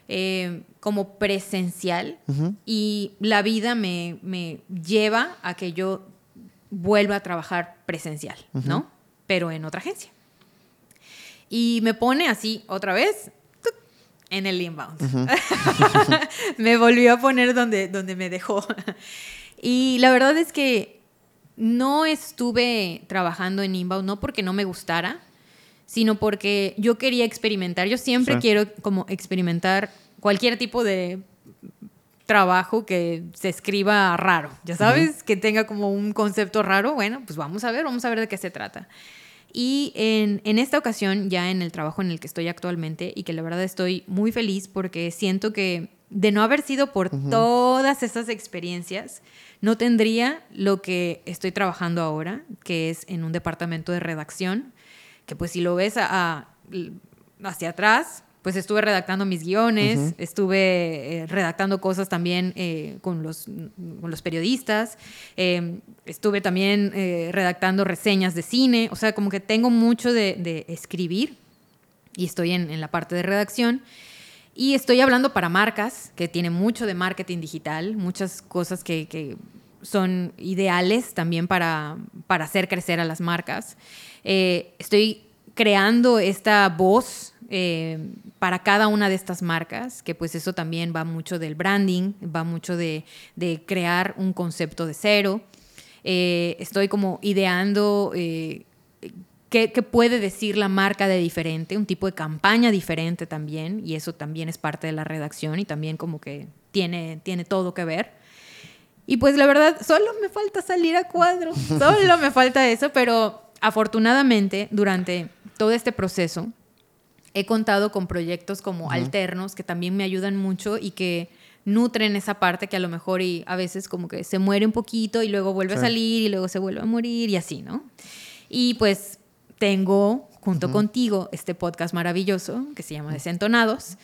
eh, como presencial y la vida me, me, lleva a que yo vuelva a trabajar presencial, ¿no? Pero en otra agencia. Y me pone así otra vez en el inbound. me volvió a poner donde, donde me dejó. Y la verdad es que no estuve trabajando en inbound, no porque no me gustara, sino porque yo quería experimentar. Yo siempre quiero como experimentar cualquier tipo de trabajo que se escriba raro, ya sabes, que tenga como un concepto raro, bueno, pues vamos a ver, vamos a ver de qué se trata. Y en, en, esta ocasión, ya en el trabajo en el que estoy actualmente, y que la verdad estoy muy feliz porque siento que de no haber sido por todas esas experiencias, no tendría lo que estoy trabajando ahora, que es en un departamento de redacción, que pues si lo ves a, hacia atrás, pues estuve redactando mis guiones, estuve eh, redactando cosas también eh, con, los, con, los, periodistas, em, estuve también eh, redactando reseñas de cine, o sea, como que tengo mucho de, escribir y estoy en, en, la parte de redacción. Y estoy hablando para marcas, que tiene mucho de marketing digital, muchas cosas que, son ideales también para, para, hacer crecer a las marcas. estoy creando esta voz eh, para cada una de estas marcas, que pues eso también va mucho del branding, va mucho de, crear un concepto de cero. Eh, estoy como ideando eh, qué, puede decir la marca de diferente, un tipo de campaña diferente también, y eso también es parte de la redacción y también como que tiene, tiene todo que ver. Y pues la verdad, solo me falta salir a cuadro, solo me falta eso, pero afortunadamente durante todo este proceso he contado con proyectos como alternos que también me ayudan mucho y que nutren esa parte que a lo mejor y a veces como que se muere un poquito y luego vuelve a salir y luego se vuelve a morir y así, ¿no? Y pues tengo junto contigo este podcast maravilloso que se llama Desentonados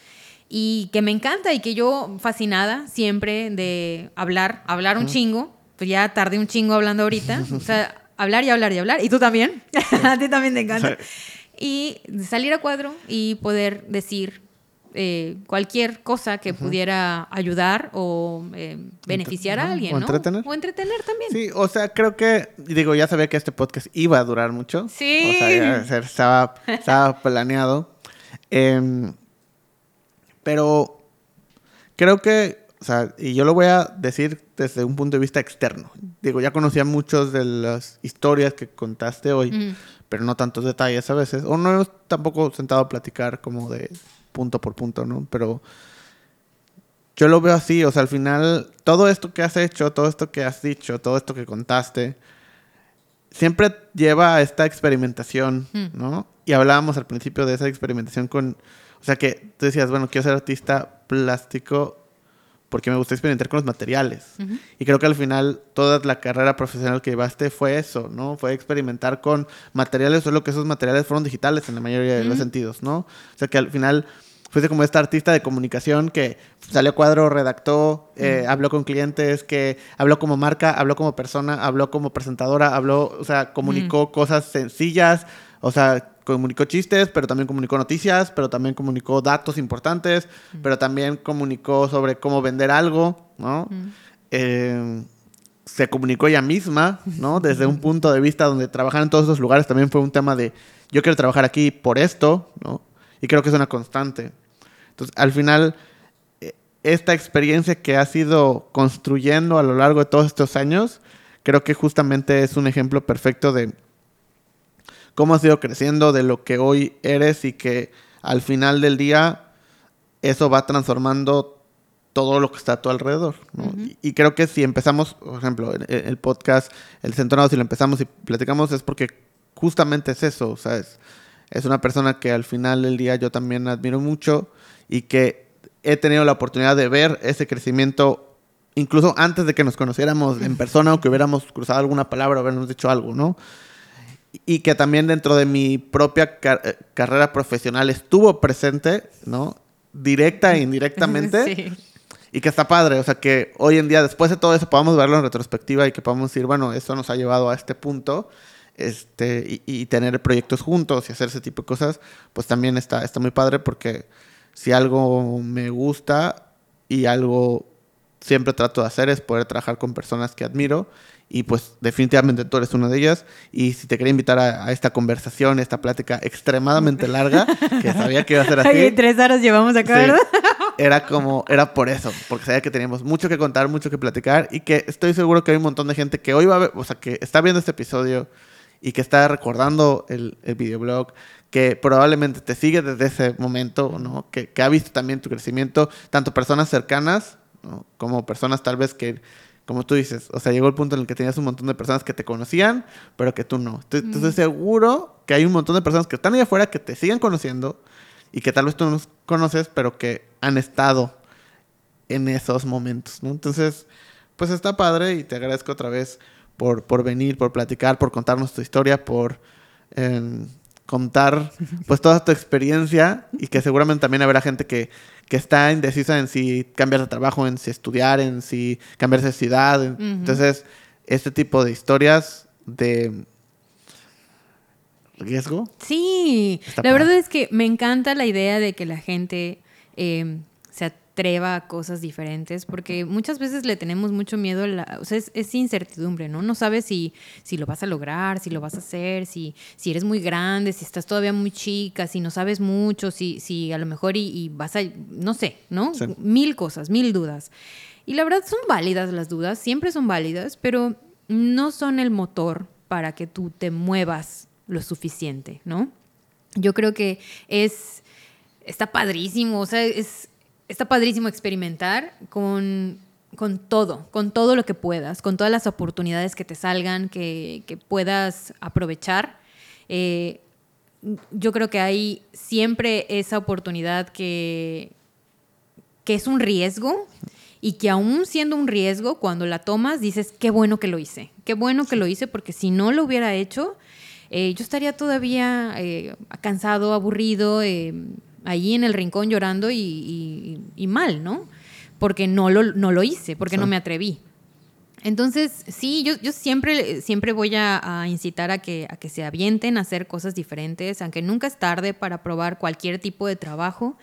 y que me encanta y que yo fascinada siempre de hablar, hablar un chingo, pues ya tardé un chingo hablando ahorita, o sea, hablar y hablar y hablar, y tú también, a ti también te encanta. Y salir a cuadro y poder decir eh, cualquier cosa que pudiera ayudar o eh, beneficiar a alguien, o ¿no? entretener. O entretener también. Sí, o sea, creo que, digo, ya sabía que este podcast iba a durar mucho. Sí. O sea, ya estaba, estaba planeado. Em, pero creo que, o sea, y yo lo voy a decir desde un punto de vista externo. Digo, ya conocía muchos de las historias que contaste hoy, pero no tantos detalles a veces. O no hemos tampoco sentado a platicar como de punto por punto, ¿no? Pero yo lo veo así, o sea, al final, todo esto que has hecho, todo esto que has dicho, todo esto que contaste, siempre lleva a esta experimentación, ¿no? Y hablábamos al principio de esa experimentación con, o sea, que tú decías, bueno, quiero ser artista plástico porque me gusta experimentar con los materiales. Y creo que al final toda la carrera profesional que llevaste fue eso, ¿no? Fue experimentar con materiales, solo que esos materiales fueron digitales en la mayoría de los sentidos, ¿no? O sea que al final fuiste como esta artista de comunicación que salió cuadro, redactó, eh, habló con clientes, que habló como marca, habló como persona, habló como presentadora, habló, o sea, comunicó cosas sencillas, o sea, comunicó chistes, pero también comunicó noticias, pero también comunicó datos importantes, pero también comunicó sobre cómo vender algo, ¿no? Eh, se comunicó ella misma, ¿no? Desde un punto de vista donde trabajar en todos esos lugares también fue un tema de yo quiero trabajar aquí por esto, ¿no? Y creo que es una constante. Entonces, al final, eh, esta experiencia que has ido construyendo a lo largo de todos estos años, creo que justamente es un ejemplo perfecto de cómo has ido creciendo, de lo que hoy eres y que al final del día eso va transformando todo lo que está a tu alrededor. ¿no? y, y creo que si empezamos, por ejemplo, el, el podcast, el Centonado, si lo empezamos y platicamos es porque justamente es eso, o sea, es, una persona que al final del día yo también admiro mucho y que he tenido la oportunidad de ver ese crecimiento incluso antes de que nos conociéramos en persona o que hubiéramos cruzado alguna palabra o hubiéramos dicho algo, ¿no? Y que también dentro de mi propia car eh, carrera profesional estuvo presente, ¿no? Directa e indirectamente. Sí. Y que está padre, o sea, que hoy en día, después de todo eso, podamos verlo en retrospectiva y que podamos decir, bueno, eso nos ha llevado a este punto este, y, y, tener proyectos juntos y hacer ese tipo de cosas, pues también está, está muy padre porque si algo me gusta y algo siempre trato de hacer es poder trabajar con personas que admiro y pues definitivamente tú eres una de ellas y si te quería invitar a, a esta conversación, esta plática extremadamente larga, que sabía que iba a ser así. Ay, tres horas llevamos acá, Sí. ¿verdad? Era como, era por eso, porque sabía que teníamos mucho que contar, mucho que platicar y que estoy seguro que hay un montón de gente que hoy va a ver, o sea, que está viendo este episodio y que está recordando el, el videoblog, que probablemente te sigue desde ese momento, ¿no? Que, que ha visto también tu crecimiento, tanto personas cercanas, ¿no? Como personas tal vez que, como tú dices, o sea, llegó el punto en el que tenías un montón de personas que te conocían, pero que tú no. Estoy seguro que hay un montón de personas que están ahí afuera que te siguen conociendo y que tal vez tú no los conoces, pero que han estado en esos momentos, ¿no? Entonces, pues está padre y te agradezco otra vez por, por venir, por platicar, por contarnos tu historia, por eh, contar pues toda tu experiencia y que seguramente también habrá gente que, que está indecisa en si cambiar de trabajo, en si estudiar, en si cambiarse de ciudad. en- Entonces, este tipo de historias de riesgo, Sí, la verdad es que me encanta la idea de que la gente eh, se atreva a cosas diferentes, porque muchas veces le tenemos mucho miedo, a la, o sea, es, es incertidumbre, ¿no? No sabes si, si lo vas a lograr, si lo vas a hacer, si, si eres muy grande, si estás todavía muy chica, si no sabes mucho, si, si a lo mejor y, y vas a, no sé, ¿no? Sí. Mil cosas, mil dudas. Y la verdad son válidas las dudas, siempre son válidas, pero no son el motor para que tú te muevas lo suficiente, ¿no? Yo creo que es, está padrísimo, o sea, es, está padrísimo experimentar con con todo, con todo lo que puedas, con todas las oportunidades que te salgan, que, puedas aprovechar. Eh, yo creo que hay siempre esa oportunidad que, que es un riesgo y que aún siendo un riesgo, cuando la tomas, dices, qué bueno que lo hice, qué bueno que lo hice, porque si no lo hubiera hecho, eh, yo estaría todavía eh, cansado, aburrido, allí en el rincón llorando y, mal, ¿no? Porque no lo, no lo hice, porque no me atreví. Entonces, sí, yo, yo siempre, siempre voy a, incitar a que, a que se avienten a hacer cosas diferentes, aunque nunca es tarde para probar cualquier tipo de trabajo,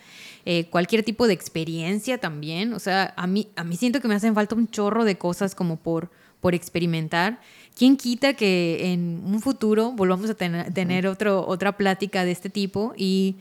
eh, cualquier tipo de experiencia también. O sea, a mí, a mí siento que me hacen falta un chorro de cosas como por, por experimentar. ¿Quién quita que en un futuro volvamos a tener otro, otra plática de este tipo y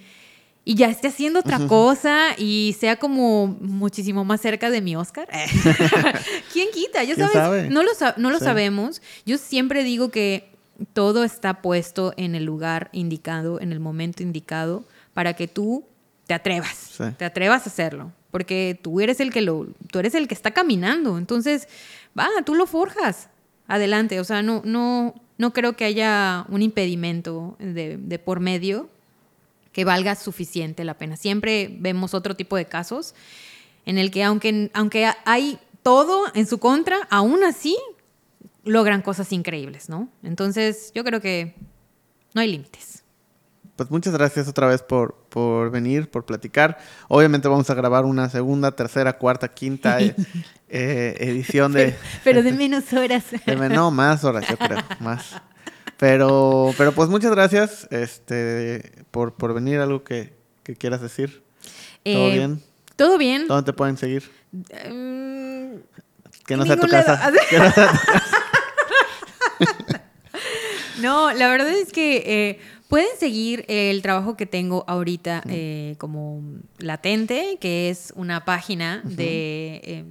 y ya esté haciendo otra cosa y sea como muchísimo más cerca de mi Oscar. ¿Quién quita? Ya sabes, no lo, no lo sabemos. Yo siempre digo que todo está puesto en el lugar indicado, en el momento indicado, para que tú te atrevas, te atrevas a hacerlo, porque tú eres el que lo, tú eres el que está caminando, entonces, va, tú lo forjas, adelante, o sea, no, no, no creo que haya un impedimento de, de por medio que valga suficiente la pena. Siempre vemos otro tipo de casos en el que aunque, aunque hay todo en su contra, aún así logran cosas increíbles, ¿no? Entonces yo creo que no hay límites. Pues muchas gracias otra vez por, por venir, por platicar. Obviamente vamos a grabar una segunda, tercera, cuarta, quinta eh, eh, edición de... Pero, de menos horas. no, más horas, yo creo, más. Pero, pero pues muchas gracias este, por, por venir. Algo que, quieras decir. ¿Todo eh, bien? Todo bien. ¿Dónde te pueden seguir? Mm, que no sea tu casa. no, la verdad es que eh, Pueden seguir el trabajo que tengo ahorita eh, como latente, que es una página de eh,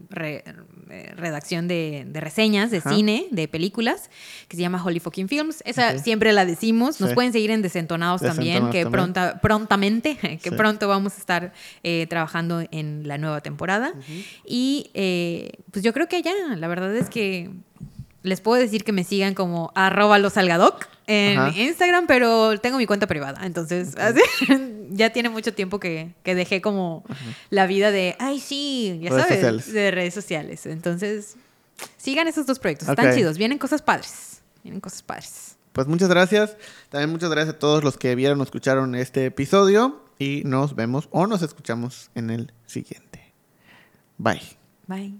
eh, redacción de, reseñas de cine, de películas, que se llama Holy Fucking Films. Esa siempre la decimos. Nos pueden seguir en Desentonados, también, que Pronta, prontamente, que pronto vamos a estar trabajando en la nueva temporada. Y pues yo creo que ya, la verdad es que les puedo decir que me sigan como arroba losalgadoc en Instagram, pero tengo mi cuenta privada. Entonces, ya tiene mucho tiempo que, dejé como la vida de, ay, sí, ya sabes, de redes sociales. Entonces, sigan esos dos proyectos. Están chidos. Vienen cosas padres. Vienen cosas padres. Pues muchas gracias. También muchas gracias a todos los que vieron o escucharon este episodio. Y nos vemos o nos escuchamos en el siguiente. Bye. Bye.